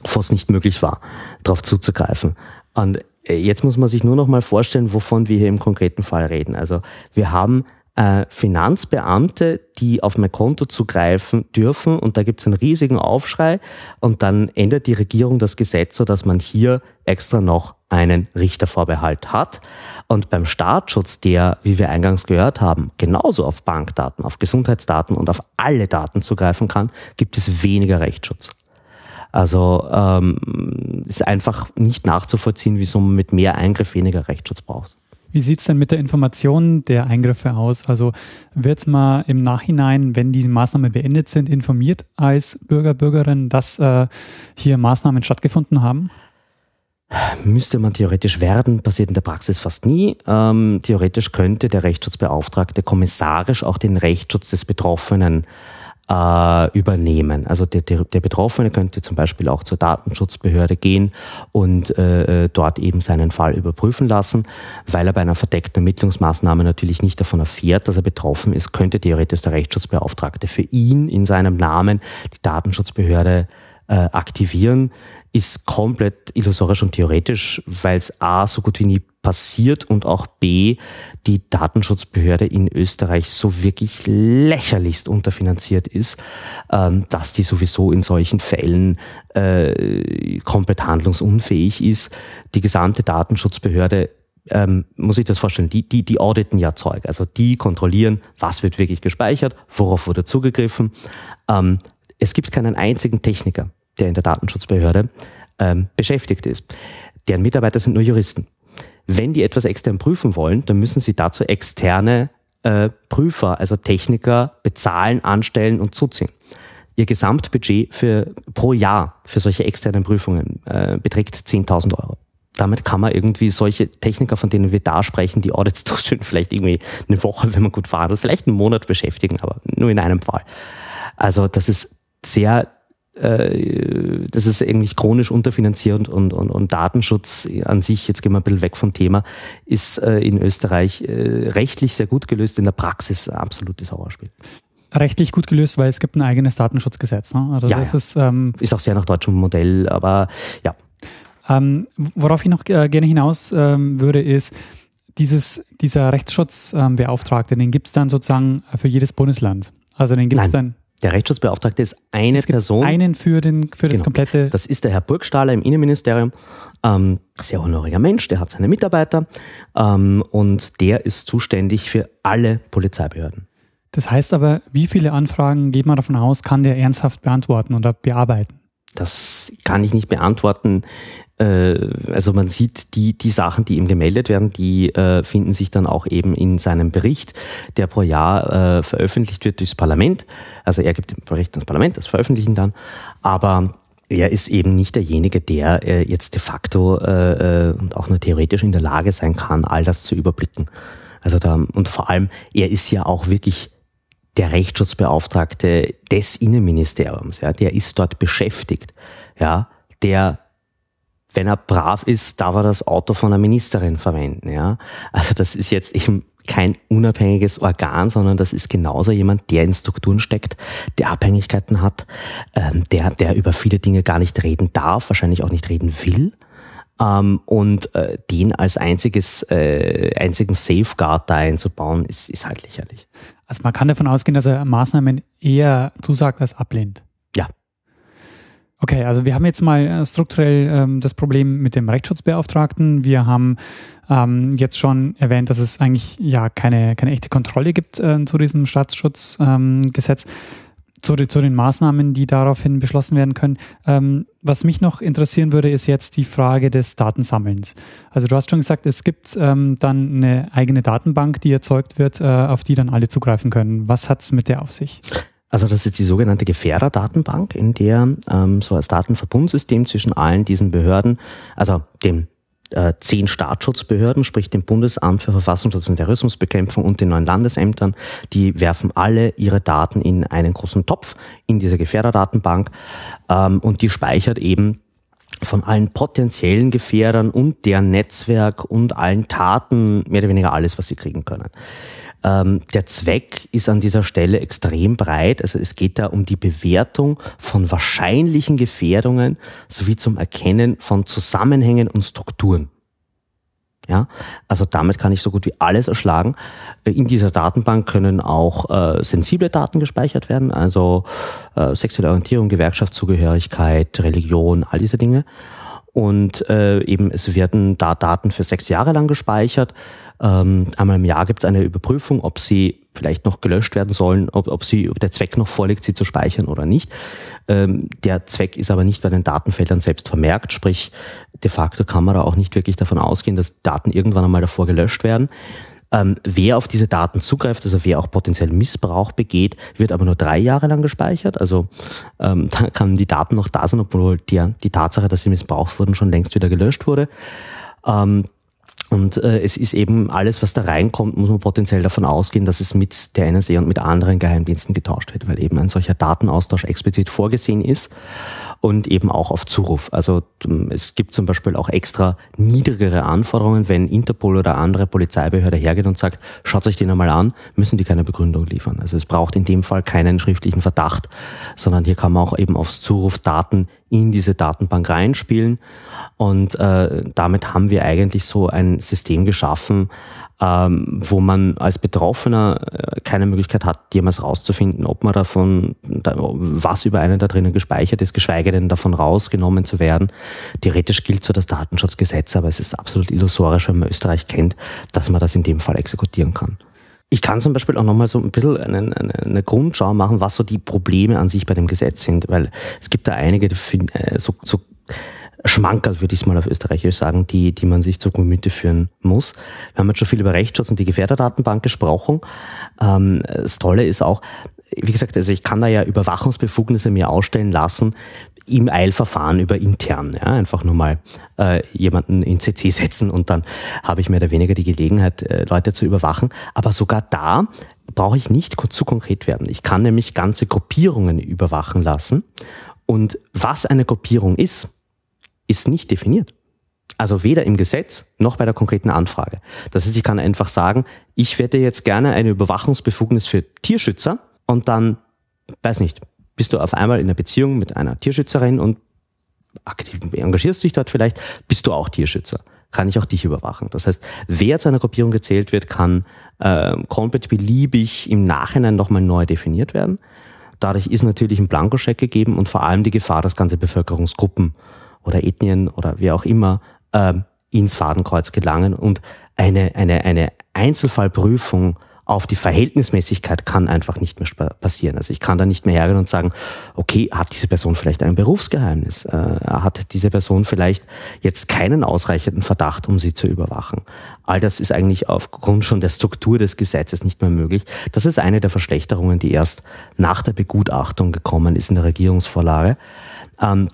fast nicht möglich war, darauf zuzugreifen. Und äh, jetzt muss man sich nur noch mal vorstellen, wovon wir hier im konkreten Fall reden. Also wir haben äh, Finanzbeamte, die auf mein Konto zugreifen dürfen und da gibt es einen riesigen Aufschrei und dann ändert die Regierung das Gesetz, so dass man hier extra noch einen Richtervorbehalt hat. Und beim Staatsschutz, der, wie wir eingangs gehört haben, genauso auf Bankdaten, auf Gesundheitsdaten und auf alle Daten zugreifen kann, gibt es weniger Rechtsschutz. Also ähm, ist einfach nicht nachzuvollziehen, wieso man mit mehr Eingriff weniger Rechtsschutz braucht. Wie sieht es denn mit der Information der Eingriffe aus? Also wird man im Nachhinein, wenn die Maßnahmen beendet sind, informiert als Bürger, Bürgerin, dass äh, hier Maßnahmen stattgefunden haben? Müsste man theoretisch werden, passiert in der Praxis fast nie. Ähm, theoretisch könnte der Rechtsschutzbeauftragte kommissarisch auch den Rechtsschutz des Betroffenen äh, übernehmen. Also der, der, der Betroffene könnte zum Beispiel auch zur Datenschutzbehörde gehen und äh, dort eben seinen Fall überprüfen lassen. Weil er bei einer verdeckten Ermittlungsmaßnahme natürlich nicht davon erfährt, dass er betroffen ist, könnte theoretisch der Rechtsschutzbeauftragte für ihn in seinem Namen die Datenschutzbehörde äh, aktivieren ist komplett illusorisch und theoretisch, weil es A so gut wie nie passiert und auch B die Datenschutzbehörde in Österreich so wirklich lächerlichst unterfinanziert ist, ähm, dass die sowieso in solchen Fällen äh, komplett handlungsunfähig ist. Die gesamte Datenschutzbehörde ähm, muss ich das vorstellen, die, die, die auditen ja Zeug. Also die kontrollieren, was wird wirklich gespeichert, worauf wurde zugegriffen. Ähm, es gibt keinen einzigen Techniker, der in der Datenschutzbehörde ähm, beschäftigt ist. Deren Mitarbeiter sind nur Juristen. Wenn die etwas extern prüfen wollen, dann müssen sie dazu externe äh, Prüfer, also Techniker, bezahlen, anstellen und zuziehen. Ihr Gesamtbudget für, pro Jahr für solche externen Prüfungen äh, beträgt 10.000 Euro. Damit kann man irgendwie solche Techniker, von denen wir da sprechen, die Audits durchführen, vielleicht irgendwie eine Woche, wenn man gut verhandelt, vielleicht einen Monat beschäftigen, aber nur in einem Fall. Also das ist sehr äh, das ist eigentlich chronisch unterfinanziert und, und, und Datenschutz an sich, jetzt gehen wir ein bisschen weg vom Thema, ist äh, in Österreich äh, rechtlich sehr gut gelöst, in der Praxis ein absolutes Horrorspiel. Rechtlich gut gelöst, weil es gibt ein eigenes Datenschutzgesetz. Ne? Also ja, das ja. Ist, ähm, ist auch sehr nach deutschem Modell, aber ja. Ähm, worauf ich noch äh, gerne hinaus ähm, würde, ist, dieses, dieser Rechtsschutzbeauftragte, den gibt es dann sozusagen für jedes Bundesland. Also den gibt es dann der Rechtsschutzbeauftragte ist eine es gibt Person. Einen für, den, für das genau. komplette. Das ist der Herr Burgstahler im Innenministerium. Ähm, sehr honoriger Mensch, der hat seine Mitarbeiter ähm, und der ist zuständig für alle Polizeibehörden. Das heißt aber, wie viele Anfragen geht man davon aus, kann der ernsthaft beantworten oder bearbeiten? Das kann ich nicht beantworten. Äh, also man sieht die, die Sachen, die ihm gemeldet werden, die äh, finden sich dann auch eben in seinem Bericht, der pro Jahr äh, veröffentlicht wird durchs Parlament. Also er gibt den Bericht ans Parlament, das veröffentlichen dann. Aber er ist eben nicht derjenige, der äh, jetzt de facto äh, äh, und auch nur theoretisch in der Lage sein kann, all das zu überblicken. Also da, und vor allem, er ist ja auch wirklich der Rechtsschutzbeauftragte des Innenministeriums, ja, der ist dort beschäftigt, ja, der wenn er brav ist, darf er das Auto von einer Ministerin verwenden. Ja? Also das ist jetzt eben kein unabhängiges Organ, sondern das ist genauso jemand, der in Strukturen steckt, der Abhängigkeiten hat, ähm, der, der über viele Dinge gar nicht reden darf, wahrscheinlich auch nicht reden will. Ähm, und äh, den als einziges, äh, einzigen Safeguard da einzubauen, ist, ist halt lächerlich. Also man kann davon ausgehen, dass er Maßnahmen eher zusagt als ablehnt. Okay, also wir haben jetzt mal äh, strukturell ähm, das Problem mit dem Rechtsschutzbeauftragten. Wir haben ähm, jetzt schon erwähnt, dass es eigentlich ja keine, keine echte Kontrolle gibt äh, zu diesem Staatsschutzgesetz. Ähm, zu, zu, den Maßnahmen, die daraufhin beschlossen werden können. Ähm, was mich noch interessieren würde, ist jetzt die Frage des Datensammelns. Also du hast schon gesagt, es gibt ähm, dann eine eigene Datenbank, die erzeugt wird, äh, auf die dann alle zugreifen können. Was hat es mit der auf sich? Also das ist die sogenannte Gefährder-Datenbank, in der ähm, so als Datenverbundsystem zwischen allen diesen Behörden, also dem äh, zehn Staatsschutzbehörden, sprich dem Bundesamt für Verfassungsschutz und Terrorismusbekämpfung und den neuen Landesämtern, die werfen alle ihre Daten in einen großen Topf, in diese Gefährderdatenbank ähm, und die speichert eben von allen potenziellen Gefährdern und deren Netzwerk und allen Taten mehr oder weniger alles, was sie kriegen können. Ähm, der Zweck ist an dieser Stelle extrem breit. Also es geht da um die Bewertung von wahrscheinlichen Gefährdungen sowie zum Erkennen von Zusammenhängen und Strukturen. Ja, also damit kann ich so gut wie alles erschlagen. In dieser Datenbank können auch äh, sensible Daten gespeichert werden, also äh, sexuelle Orientierung, Gewerkschaftszugehörigkeit, Religion, all diese Dinge. Und äh, eben es werden da Daten für sechs Jahre lang gespeichert. Ähm, einmal im Jahr gibt es eine Überprüfung, ob sie vielleicht noch gelöscht werden sollen, ob, ob, sie, ob der Zweck noch vorliegt, sie zu speichern oder nicht. Ähm, der Zweck ist aber nicht bei den Datenfeldern selbst vermerkt, sprich de facto kann man da auch nicht wirklich davon ausgehen, dass Daten irgendwann einmal davor gelöscht werden. Ähm, wer auf diese Daten zugreift, also wer auch potenziell Missbrauch begeht, wird aber nur drei Jahre lang gespeichert. Also ähm, da kann die Daten noch da sein, obwohl die, die Tatsache, dass sie missbraucht wurden, schon längst wieder gelöscht wurde. Ähm, und äh, es ist eben alles, was da reinkommt, muss man potenziell davon ausgehen, dass es mit der NSA und mit anderen Geheimdiensten getauscht wird, weil eben ein solcher Datenaustausch explizit vorgesehen ist und eben auch auf Zuruf. Also es gibt zum Beispiel auch extra niedrigere Anforderungen, wenn Interpol oder andere Polizeibehörde hergeht und sagt, schaut euch den einmal an, müssen die keine Begründung liefern. Also es braucht in dem Fall keinen schriftlichen Verdacht, sondern hier kann man auch eben aufs Zuruf Daten in diese Datenbank reinspielen. Und äh, damit haben wir eigentlich so ein System geschaffen, ähm, wo man als Betroffener äh, keine Möglichkeit hat, jemals rauszufinden, ob man davon, was über einen da drinnen gespeichert ist, geschweige denn davon rausgenommen zu werden. Theoretisch gilt so das Datenschutzgesetz, aber es ist absolut illusorisch, wenn man Österreich kennt, dass man das in dem Fall exekutieren kann. Ich kann zum Beispiel auch nochmal so ein bisschen eine, eine, eine, Grundschau machen, was so die Probleme an sich bei dem Gesetz sind, weil es gibt da einige, die äh, so, so Schmankerl, würde ich es mal auf Österreichisch sagen, die, die man sich zu Gemüte führen muss. Wir haben jetzt schon viel über Rechtsschutz und die Gefährderdatenbank gesprochen. Ähm, das Tolle ist auch, wie gesagt, also ich kann da ja Überwachungsbefugnisse mir ausstellen lassen im Eilverfahren über intern. Ja, einfach nur mal äh, jemanden in CC setzen und dann habe ich mehr oder weniger die Gelegenheit, äh, Leute zu überwachen. Aber sogar da brauche ich nicht zu konkret werden. Ich kann nämlich ganze Gruppierungen überwachen lassen. Und was eine Gruppierung ist, ist nicht definiert. Also weder im Gesetz noch bei der konkreten Anfrage. Das heißt, ich kann einfach sagen, ich hätte jetzt gerne eine Überwachungsbefugnis für Tierschützer und dann, weiß nicht, bist du auf einmal in einer Beziehung mit einer Tierschützerin und aktiv engagierst dich dort vielleicht, bist du auch Tierschützer. Kann ich auch dich überwachen. Das heißt, wer zu einer Gruppierung gezählt wird, kann äh, komplett beliebig im Nachhinein nochmal neu definiert werden. Dadurch ist natürlich ein Blankoscheck gegeben und vor allem die Gefahr, dass ganze Bevölkerungsgruppen oder Ethnien oder wie auch immer ähm, ins Fadenkreuz gelangen und eine, eine, eine Einzelfallprüfung auf die Verhältnismäßigkeit kann einfach nicht mehr passieren. Also ich kann da nicht mehr hergehen und sagen, okay, hat diese Person vielleicht ein Berufsgeheimnis? Äh, hat diese Person vielleicht jetzt keinen ausreichenden Verdacht, um sie zu überwachen? All das ist eigentlich aufgrund schon der Struktur des Gesetzes nicht mehr möglich. Das ist eine der Verschlechterungen, die erst nach der Begutachtung gekommen ist in der Regierungsvorlage. Ähm,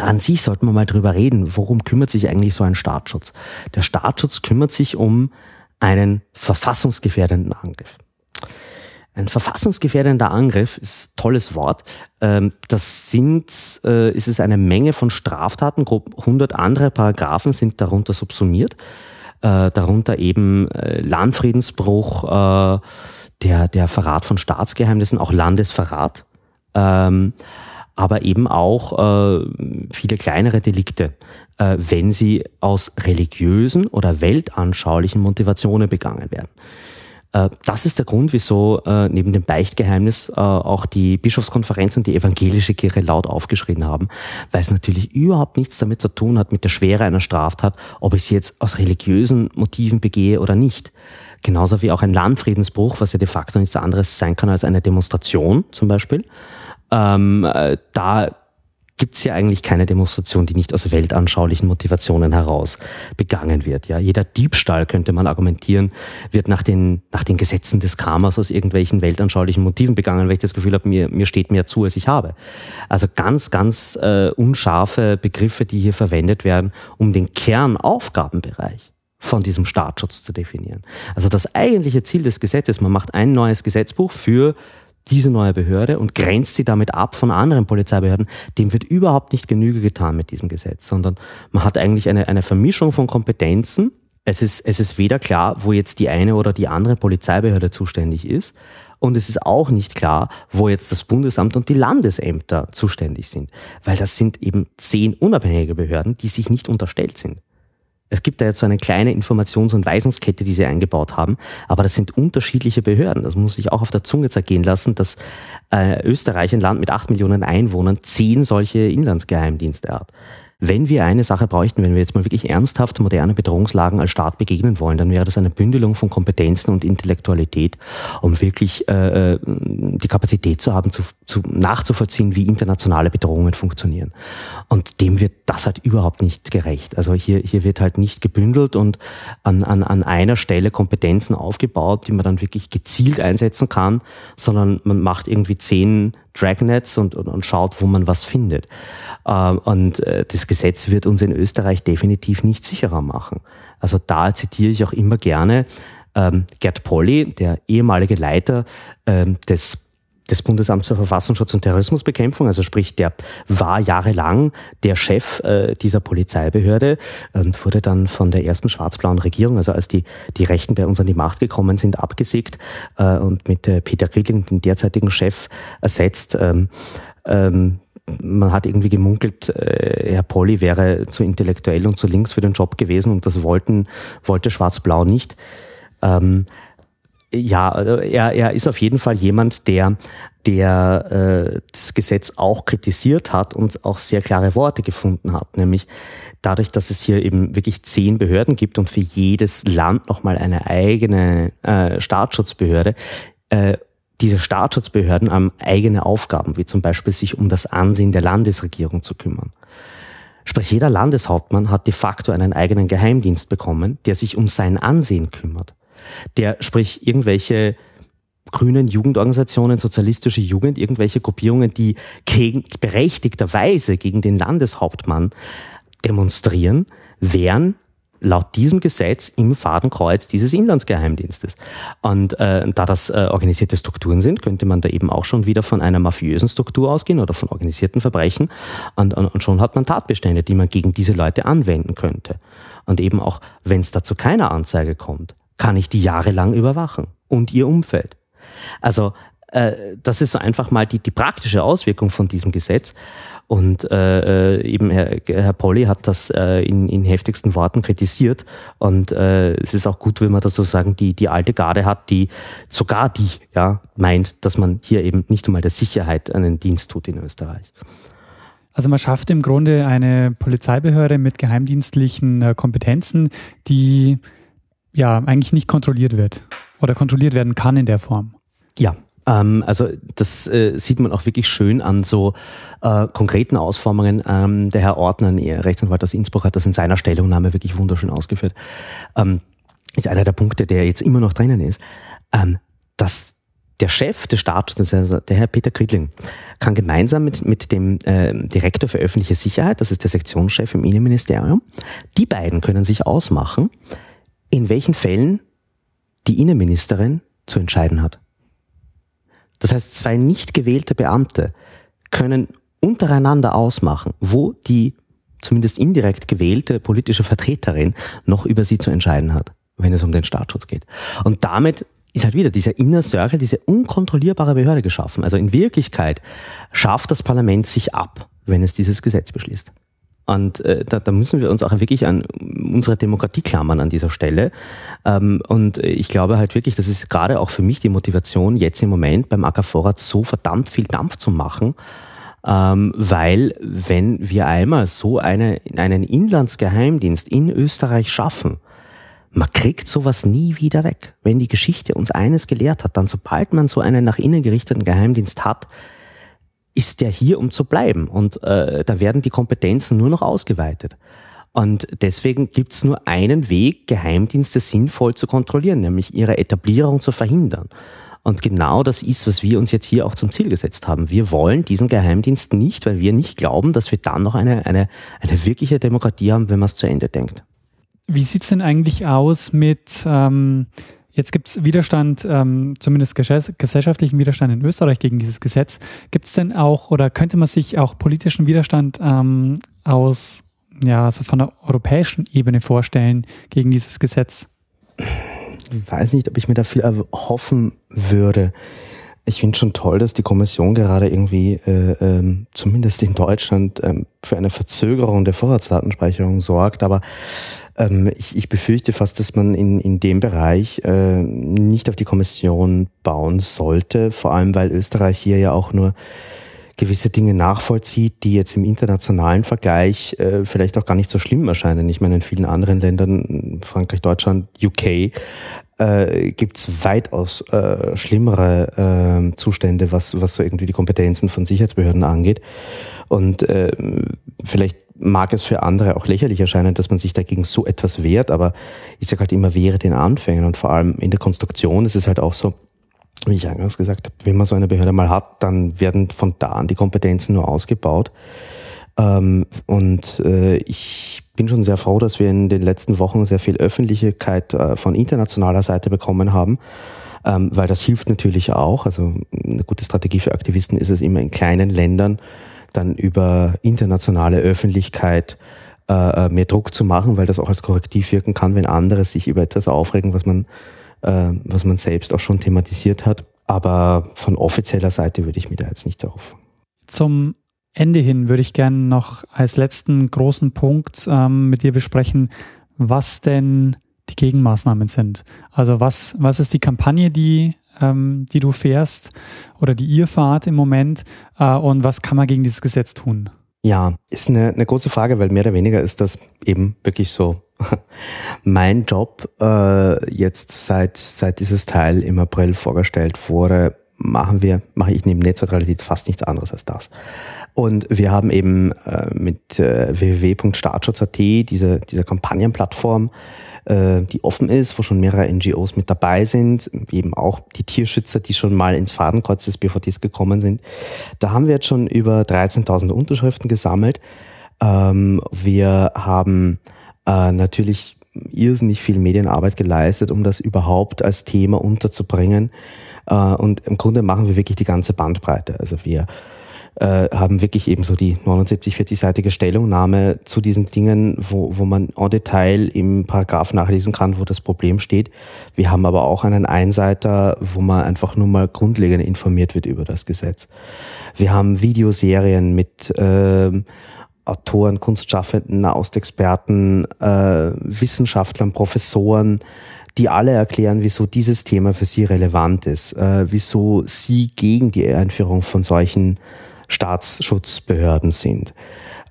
an sich sollten wir mal drüber reden, worum kümmert sich eigentlich so ein Staatsschutz? Der Staatsschutz kümmert sich um einen verfassungsgefährdenden Angriff. Ein verfassungsgefährdender Angriff ist ein tolles Wort. Ähm, das sind, äh, ist es eine Menge von Straftaten, grob 100 andere Paragraphen sind darunter subsumiert. Äh, darunter eben äh, Landfriedensbruch, der, der Verrat von Staatsgeheimnissen, auch Landesverrat. Aber eben auch äh, viele kleinere Delikte, äh, wenn sie aus religiösen oder weltanschaulichen Motivationen begangen werden. Äh, das ist der Grund, wieso äh, neben dem Beichtgeheimnis äh, auch die Bischofskonferenz und die evangelische Kirche laut aufgeschrien haben, weil es natürlich überhaupt nichts damit zu tun hat, mit der Schwere einer Straftat, ob ich sie jetzt aus religiösen Motiven begehe oder nicht. Genauso wie auch ein Landfriedensbruch, was ja de facto nichts anderes sein kann als eine Demonstration zum Beispiel. Ähm, da gibt es ja eigentlich keine Demonstration, die nicht aus weltanschaulichen Motivationen heraus begangen wird. Ja, jeder Diebstahl könnte man argumentieren, wird nach den nach den Gesetzen des Karmas aus irgendwelchen weltanschaulichen Motiven begangen, weil ich das Gefühl habe, mir mir steht mehr zu, als ich habe. Also ganz ganz äh, unscharfe Begriffe, die hier verwendet werden, um den Kernaufgabenbereich von diesem Staatsschutz zu definieren. Also das eigentliche Ziel des Gesetzes, man macht ein neues Gesetzbuch für diese neue Behörde und grenzt sie damit ab von anderen Polizeibehörden, dem wird überhaupt nicht Genüge getan mit diesem Gesetz, sondern man hat eigentlich eine, eine Vermischung von Kompetenzen. Es ist, es ist weder klar, wo jetzt die eine oder die andere Polizeibehörde zuständig ist. Und es ist auch nicht klar, wo jetzt das Bundesamt und die Landesämter zuständig sind. Weil das sind eben zehn unabhängige Behörden, die sich nicht unterstellt sind. Es gibt da jetzt so eine kleine Informations- und Weisungskette, die sie eingebaut haben, aber das sind unterschiedliche Behörden. Das muss ich auch auf der Zunge zergehen lassen, dass äh, Österreich, ein Land mit acht Millionen Einwohnern, zehn solche Inlandsgeheimdienste hat. Wenn wir eine Sache bräuchten, wenn wir jetzt mal wirklich ernsthaft moderne Bedrohungslagen als Staat begegnen wollen, dann wäre das eine Bündelung von Kompetenzen und Intellektualität, um wirklich äh, äh, die Kapazität zu haben, zu, zu nachzuvollziehen, wie internationale Bedrohungen funktionieren. Und dem wird das halt überhaupt nicht gerecht. Also hier, hier wird halt nicht gebündelt und an, an, an einer Stelle Kompetenzen aufgebaut, die man dann wirklich gezielt einsetzen kann, sondern man macht irgendwie zehn Dragnets und, und, und schaut, wo man was findet. Ähm, und äh, das Gesetz wird uns in Österreich definitiv nicht sicherer machen. Also da zitiere ich auch immer gerne ähm, Gerd Polly, der ehemalige Leiter ähm, des des Bundesamts für Verfassungsschutz und Terrorismusbekämpfung, also sprich, der war jahrelang der Chef äh, dieser Polizeibehörde und wurde dann von der ersten schwarz-blauen Regierung, also als die, die Rechten bei uns an die Macht gekommen sind, abgesägt äh, und mit äh, Peter Kriegling, dem derzeitigen Chef, ersetzt. Ähm, ähm, man hat irgendwie gemunkelt, Herr Polly wäre zu intellektuell und zu links für den Job gewesen und das wollten, wollte Schwarz-Blau nicht. Ähm, ja, also er, er ist auf jeden Fall jemand, der, der äh, das Gesetz auch kritisiert hat und auch sehr klare Worte gefunden hat, nämlich dadurch, dass es hier eben wirklich zehn Behörden gibt und für jedes Land nochmal eine eigene äh, Staatsschutzbehörde, äh, diese Staatsschutzbehörden haben eigene Aufgaben, wie zum Beispiel sich um das Ansehen der Landesregierung zu kümmern. Sprich, jeder Landeshauptmann hat de facto einen eigenen Geheimdienst bekommen, der sich um sein Ansehen kümmert. Der, sprich, irgendwelche grünen Jugendorganisationen, sozialistische Jugend, irgendwelche Gruppierungen, die gegen, berechtigterweise gegen den Landeshauptmann demonstrieren, wären laut diesem Gesetz im Fadenkreuz dieses Inlandsgeheimdienstes. Und äh, da das äh, organisierte Strukturen sind, könnte man da eben auch schon wieder von einer mafiösen Struktur ausgehen oder von organisierten Verbrechen. Und, und, und schon hat man Tatbestände, die man gegen diese Leute anwenden könnte. Und eben auch, wenn es dazu keiner Anzeige kommt, kann ich die jahrelang überwachen und ihr Umfeld. Also äh, das ist so einfach mal die, die praktische Auswirkung von diesem Gesetz. Und äh, äh, eben Herr, Herr Polly hat das äh, in, in heftigsten Worten kritisiert. Und äh, es ist auch gut, wenn man da sozusagen die, die alte Garde hat, die sogar die ja, meint, dass man hier eben nicht einmal der Sicherheit einen Dienst tut in Österreich. Also man schafft im Grunde eine Polizeibehörde mit geheimdienstlichen äh, Kompetenzen, die ja eigentlich nicht kontrolliert wird oder kontrolliert werden kann in der Form. Ja, ähm, also das äh, sieht man auch wirklich schön an so äh, konkreten Ausformungen. Ähm, der Herr Ortner, ein Rechtsanwalt aus Innsbruck, hat das in seiner Stellungnahme wirklich wunderschön ausgeführt. Ähm, ist einer der Punkte, der jetzt immer noch drinnen ist, ähm, dass der Chef des Staatsschutzes, also der Herr Peter Kriegling, kann gemeinsam mit, mit dem äh, Direktor für öffentliche Sicherheit, das ist der Sektionschef im Innenministerium, die beiden können sich ausmachen, in welchen Fällen die Innenministerin zu entscheiden hat. Das heißt, zwei nicht gewählte Beamte können untereinander ausmachen, wo die zumindest indirekt gewählte politische Vertreterin noch über sie zu entscheiden hat, wenn es um den Staatsschutz geht. Und damit ist halt wieder dieser Inner Circle, diese unkontrollierbare Behörde geschaffen. Also in Wirklichkeit schafft das Parlament sich ab, wenn es dieses Gesetz beschließt. Und äh, da, da müssen wir uns auch wirklich an unsere Demokratie klammern an dieser Stelle. Ähm, und ich glaube halt wirklich, das ist gerade auch für mich die Motivation, jetzt im Moment beim AK Vorrat so verdammt viel Dampf zu machen. Ähm, weil wenn wir einmal so eine, einen Inlandsgeheimdienst in Österreich schaffen, man kriegt sowas nie wieder weg. Wenn die Geschichte uns eines gelehrt hat, dann sobald man so einen nach innen gerichteten Geheimdienst hat, ist der hier, um zu bleiben. Und äh, da werden die Kompetenzen nur noch ausgeweitet. Und deswegen gibt's nur einen Weg, Geheimdienste sinnvoll zu kontrollieren, nämlich ihre Etablierung zu verhindern. Und genau das ist, was wir uns jetzt hier auch zum Ziel gesetzt haben. Wir wollen diesen Geheimdienst nicht, weil wir nicht glauben, dass wir dann noch eine, eine, eine wirkliche Demokratie haben, wenn man es zu Ende denkt. Wie sieht's denn eigentlich aus mit, ähm, jetzt gibt's Widerstand, ähm, zumindest gesellschaftlichen Widerstand in Österreich gegen dieses Gesetz. Gibt's denn auch oder könnte man sich auch politischen Widerstand ähm, aus, ja, also von der europäischen Ebene vorstellen gegen dieses Gesetz? Ich weiß nicht, ob ich mir da viel erhoffen würde. Ich finde schon toll, dass die Kommission gerade irgendwie, äh, ähm, zumindest in Deutschland, ähm, für eine Verzögerung der Vorratsdatenspeicherung sorgt. Aber ähm, ich, ich befürchte fast, dass man in, in dem Bereich äh, nicht auf die Kommission bauen sollte, vor allem weil Österreich hier ja auch nur gewisse Dinge nachvollzieht, die jetzt im internationalen Vergleich äh, vielleicht auch gar nicht so schlimm erscheinen. Ich meine, in vielen anderen Ländern, Frankreich, Deutschland, UK, äh, gibt weitaus äh, schlimmere äh, Zustände, was, was so irgendwie die Kompetenzen von Sicherheitsbehörden angeht. Und äh, vielleicht mag es für andere auch lächerlich erscheinen, dass man sich dagegen so etwas wehrt, aber ich sage halt immer, wehre den Anfängen und vor allem in der Konstruktion ist es halt auch so, wie ich eingangs gesagt habe, wenn man so eine Behörde mal hat, dann werden von da an die Kompetenzen nur ausgebaut. Ähm, und äh, ich bin schon sehr froh, dass wir in den letzten Wochen sehr viel Öffentlichkeit äh, von internationaler Seite bekommen haben, ähm, weil das hilft natürlich auch. Also eine gute Strategie für Aktivisten ist es immer in kleinen Ländern dann über internationale Öffentlichkeit äh, mehr Druck zu machen, weil das auch als Korrektiv wirken kann, wenn andere sich über etwas aufregen, was man, äh, was man selbst auch schon thematisiert hat. Aber von offizieller Seite würde ich mir da jetzt nicht darauf. Zum Ende hin würde ich gerne noch als letzten großen Punkt ähm, mit dir besprechen, was denn die Gegenmaßnahmen sind. Also was, was ist die Kampagne, die ähm, die du fährst oder die ihr fahrt im Moment äh, und was kann man gegen dieses Gesetz tun? Ja, ist eine, eine große Frage, weil mehr oder weniger ist das eben wirklich so mein Job äh, jetzt seit seit dieses Teil im April vorgestellt wurde, machen wir, mache ich neben Netzneutralität fast nichts anderes als das. Und wir haben eben äh, mit äh, www.startschutz.at diese, diese Kampagnenplattform, äh, die offen ist, wo schon mehrere NGOs mit dabei sind, eben auch die Tierschützer, die schon mal ins Fadenkreuz des BVDs gekommen sind. Da haben wir jetzt schon über 13.000 Unterschriften gesammelt. Ähm, wir haben äh, natürlich irrsinnig viel Medienarbeit geleistet, um das überhaupt als Thema unterzubringen. Äh, und im Grunde machen wir wirklich die ganze Bandbreite. Also wir äh, haben wirklich eben so die 79, 40-seitige Stellungnahme zu diesen Dingen, wo, wo man en Detail im Paragraph nachlesen kann, wo das Problem steht. Wir haben aber auch einen Einseiter, wo man einfach nur mal grundlegend informiert wird über das Gesetz. Wir haben Videoserien mit äh, Autoren, Kunstschaffenden, Nahostexperten, äh, Wissenschaftlern, Professoren, die alle erklären, wieso dieses Thema für sie relevant ist, äh, wieso sie gegen die Einführung von solchen Staatsschutzbehörden sind.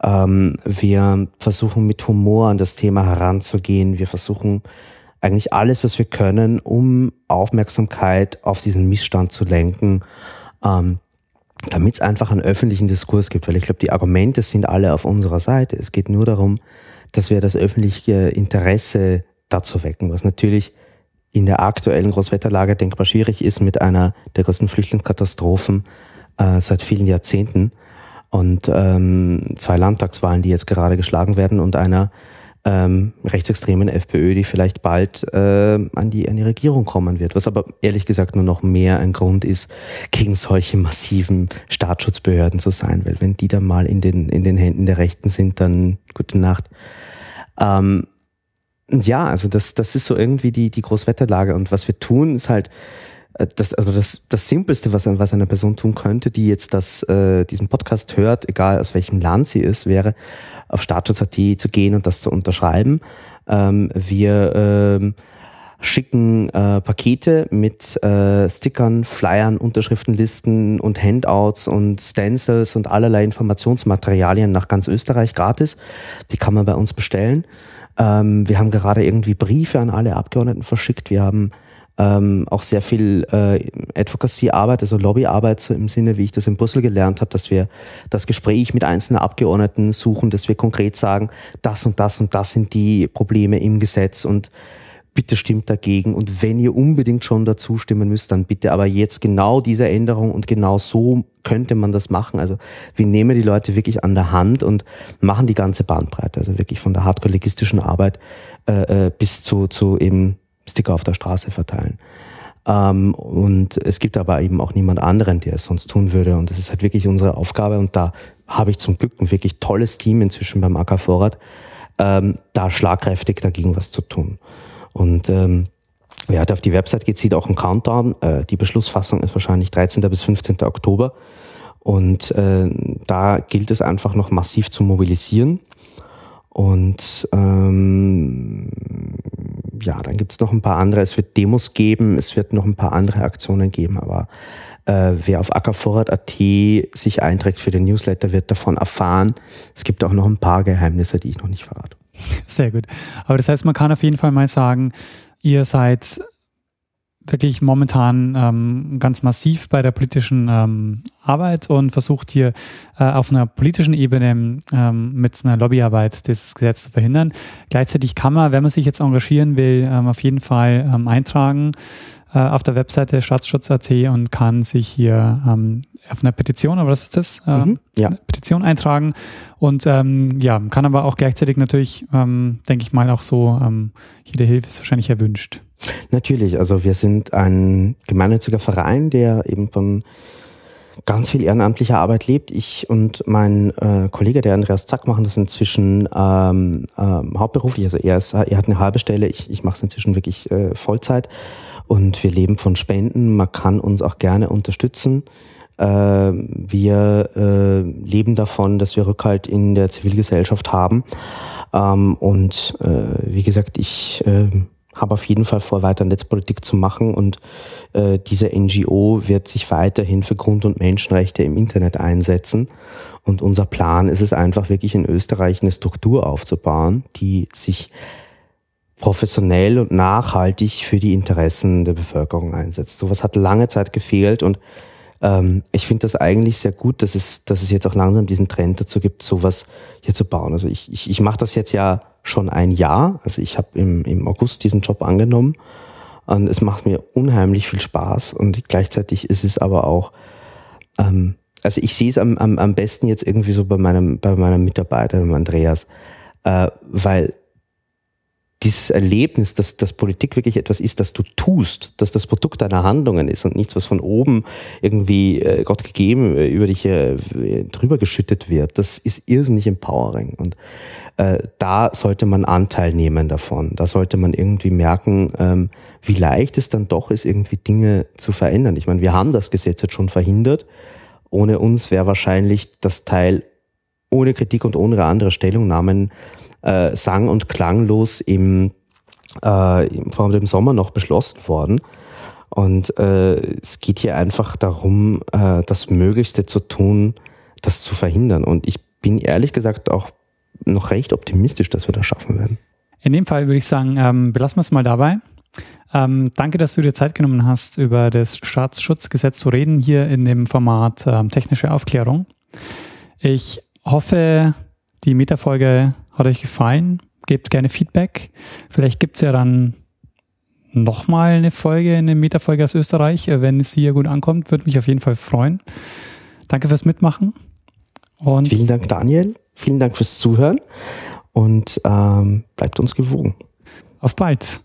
Ähm, wir versuchen mit Humor an das Thema heranzugehen. Wir versuchen eigentlich alles, was wir können, um Aufmerksamkeit auf diesen Missstand zu lenken, ähm, damit es einfach einen öffentlichen Diskurs gibt. Weil ich glaube, die Argumente sind alle auf unserer Seite. Es geht nur darum, dass wir das öffentliche Interesse dazu wecken, was natürlich in der aktuellen Großwetterlage denkbar schwierig ist mit einer der größten Flüchtlingskatastrophen äh, seit vielen Jahrzehnten. Und ähm, zwei Landtagswahlen, die jetzt gerade geschlagen werden und einer ähm, rechtsextremen FPÖ, die vielleicht bald äh, an, die, an die Regierung kommen wird. Was aber ehrlich gesagt nur noch mehr ein Grund ist, gegen solche massiven Staatsschutzbehörden zu sein. Weil wenn die dann mal in den, in den Händen der Rechten sind, dann gute Nacht. Ähm, Ja, also das, das ist so irgendwie die, die Großwetterlage. Und was wir tun, ist halt, äh, das, also das, das Simpelste, was, was eine Person tun könnte, die jetzt das, äh, diesen Podcast hört, egal aus welchem Land sie ist, wäre auf Status.at zu gehen und das zu unterschreiben. Ähm, wir ähm, schicken äh, Pakete mit äh, Stickern, Flyern, Unterschriftenlisten und Handouts und Stencils und allerlei Informationsmaterialien nach ganz Österreich gratis. Die kann man bei uns bestellen. Ähm, wir haben gerade irgendwie Briefe an alle Abgeordneten verschickt. Wir haben ähm, auch sehr viel äh, Advocacy-Arbeit, also Lobbyarbeit so im Sinne, wie ich das in Brüssel gelernt habe, dass wir das Gespräch mit einzelnen Abgeordneten suchen, dass wir konkret sagen, das und das und das sind die Probleme im Gesetz und bitte stimmt dagegen und wenn ihr unbedingt schon dazu stimmen müsst, dann bitte aber jetzt genau diese Änderung und genau so könnte man das machen. Also wir nehmen die Leute wirklich an der Hand und machen die ganze Bandbreite, also wirklich von der hardcore-legistischen Arbeit äh, äh bis zu, zu eben Sticker auf der Straße verteilen. Ähm, und es gibt aber eben auch niemand anderen, der es sonst tun würde. Und das ist halt wirklich unsere Aufgabe. Und da habe ich zum Glück ein wirklich tolles Team inzwischen beim AK Vorrat, ähm, da schlagkräftig dagegen was zu tun. Und ähm, wer hat auf die Website geht, sieht auch einen Countdown. Äh, die Beschlussfassung ist wahrscheinlich 13. bis 15. Oktober. Und äh, da gilt es einfach noch massiv zu mobilisieren. Und ähm, ja, dann gibt es noch ein paar andere. Es wird Demos geben, es wird noch ein paar andere Aktionen geben, aber äh, wer auf ackervorrat.at sich einträgt für den Newsletter, wird davon erfahren. Es gibt auch noch ein paar Geheimnisse, die ich noch nicht verrate. Sehr gut. Aber das heißt, man kann auf jeden Fall mal sagen, ihr seid wirklich momentan ähm, ganz massiv bei der politischen ähm, Arbeit und versucht hier äh, auf einer politischen Ebene ähm, mit einer Lobbyarbeit dieses Gesetz zu verhindern. Gleichzeitig kann man, wenn man sich jetzt engagieren will, ähm, auf jeden Fall ähm, eintragen äh, auf der Webseite staatsschutz.at und kann sich hier ähm, auf einer Petition, aber was ist das? Äh, mhm, ja. Petition eintragen und ähm, ja, kann aber auch gleichzeitig natürlich, ähm, denke ich mal, auch so, ähm, jede Hilfe ist wahrscheinlich erwünscht. Natürlich, also wir sind ein gemeinnütziger Verein, der eben von ganz viel ehrenamtlicher Arbeit lebt. Ich und mein äh, Kollege, der Andreas Zack, machen das inzwischen ähm, ähm, hauptberuflich. Also er, ist, er hat eine halbe Stelle, ich, ich mache es inzwischen wirklich äh, Vollzeit. Und wir leben von Spenden. Man kann uns auch gerne unterstützen. Äh, wir äh, leben davon, dass wir Rückhalt in der Zivilgesellschaft haben. Ähm, und äh, wie gesagt, ich äh, habe auf jeden Fall vor, weiter Netzpolitik zu machen und äh, diese NGO wird sich weiterhin für Grund- und Menschenrechte im Internet einsetzen. Und unser Plan ist es einfach wirklich in Österreich eine Struktur aufzubauen, die sich professionell und nachhaltig für die Interessen der Bevölkerung einsetzt. Sowas hat lange Zeit gefehlt und ähm, ich finde das eigentlich sehr gut, dass es, dass es jetzt auch langsam diesen Trend dazu gibt, sowas hier zu bauen. Also ich, ich, ich mache das jetzt ja schon ein Jahr. Also ich habe im, im August diesen Job angenommen und es macht mir unheimlich viel Spaß und gleichzeitig ist es aber auch, ähm, also ich sehe es am, am, am besten jetzt irgendwie so bei meinem, bei meinem Mitarbeiter, dem Andreas, äh, weil dieses Erlebnis, dass, dass Politik wirklich etwas ist, das du tust, dass das Produkt deiner Handlungen ist und nichts, was von oben irgendwie äh, Gott gegeben äh, über dich äh, drüber geschüttet wird, das ist irrsinnig empowering. Und äh, da sollte man Anteil nehmen davon. Da sollte man irgendwie merken, ähm, wie leicht es dann doch ist, irgendwie Dinge zu verändern. Ich meine, wir haben das Gesetz jetzt schon verhindert. Ohne uns wäre wahrscheinlich das Teil ohne Kritik und ohne andere Stellungnahmen äh, sang- und klanglos im, äh, vor dem Sommer noch beschlossen worden. Und äh, es geht hier einfach darum, äh, das Möglichste zu tun, das zu verhindern. Und ich bin ehrlich gesagt auch noch recht optimistisch, dass wir das schaffen werden. In dem Fall würde ich sagen, ähm, belassen wir es mal dabei. Ähm, danke, dass du dir Zeit genommen hast, über das Staatsschutzgesetz zu reden, hier in dem Format ähm, technische Aufklärung. Ich hoffe, die Metafolge hat euch gefallen. Gebt gerne Feedback. Vielleicht gibt es ja dann nochmal eine Folge, eine Metafolge aus Österreich, äh, wenn es hier gut ankommt. Würde mich auf jeden Fall freuen. Danke fürs Mitmachen. Und Vielen Dank, Daniel. Vielen Dank fürs Zuhören und ähm, bleibt uns gewogen. Auf bald.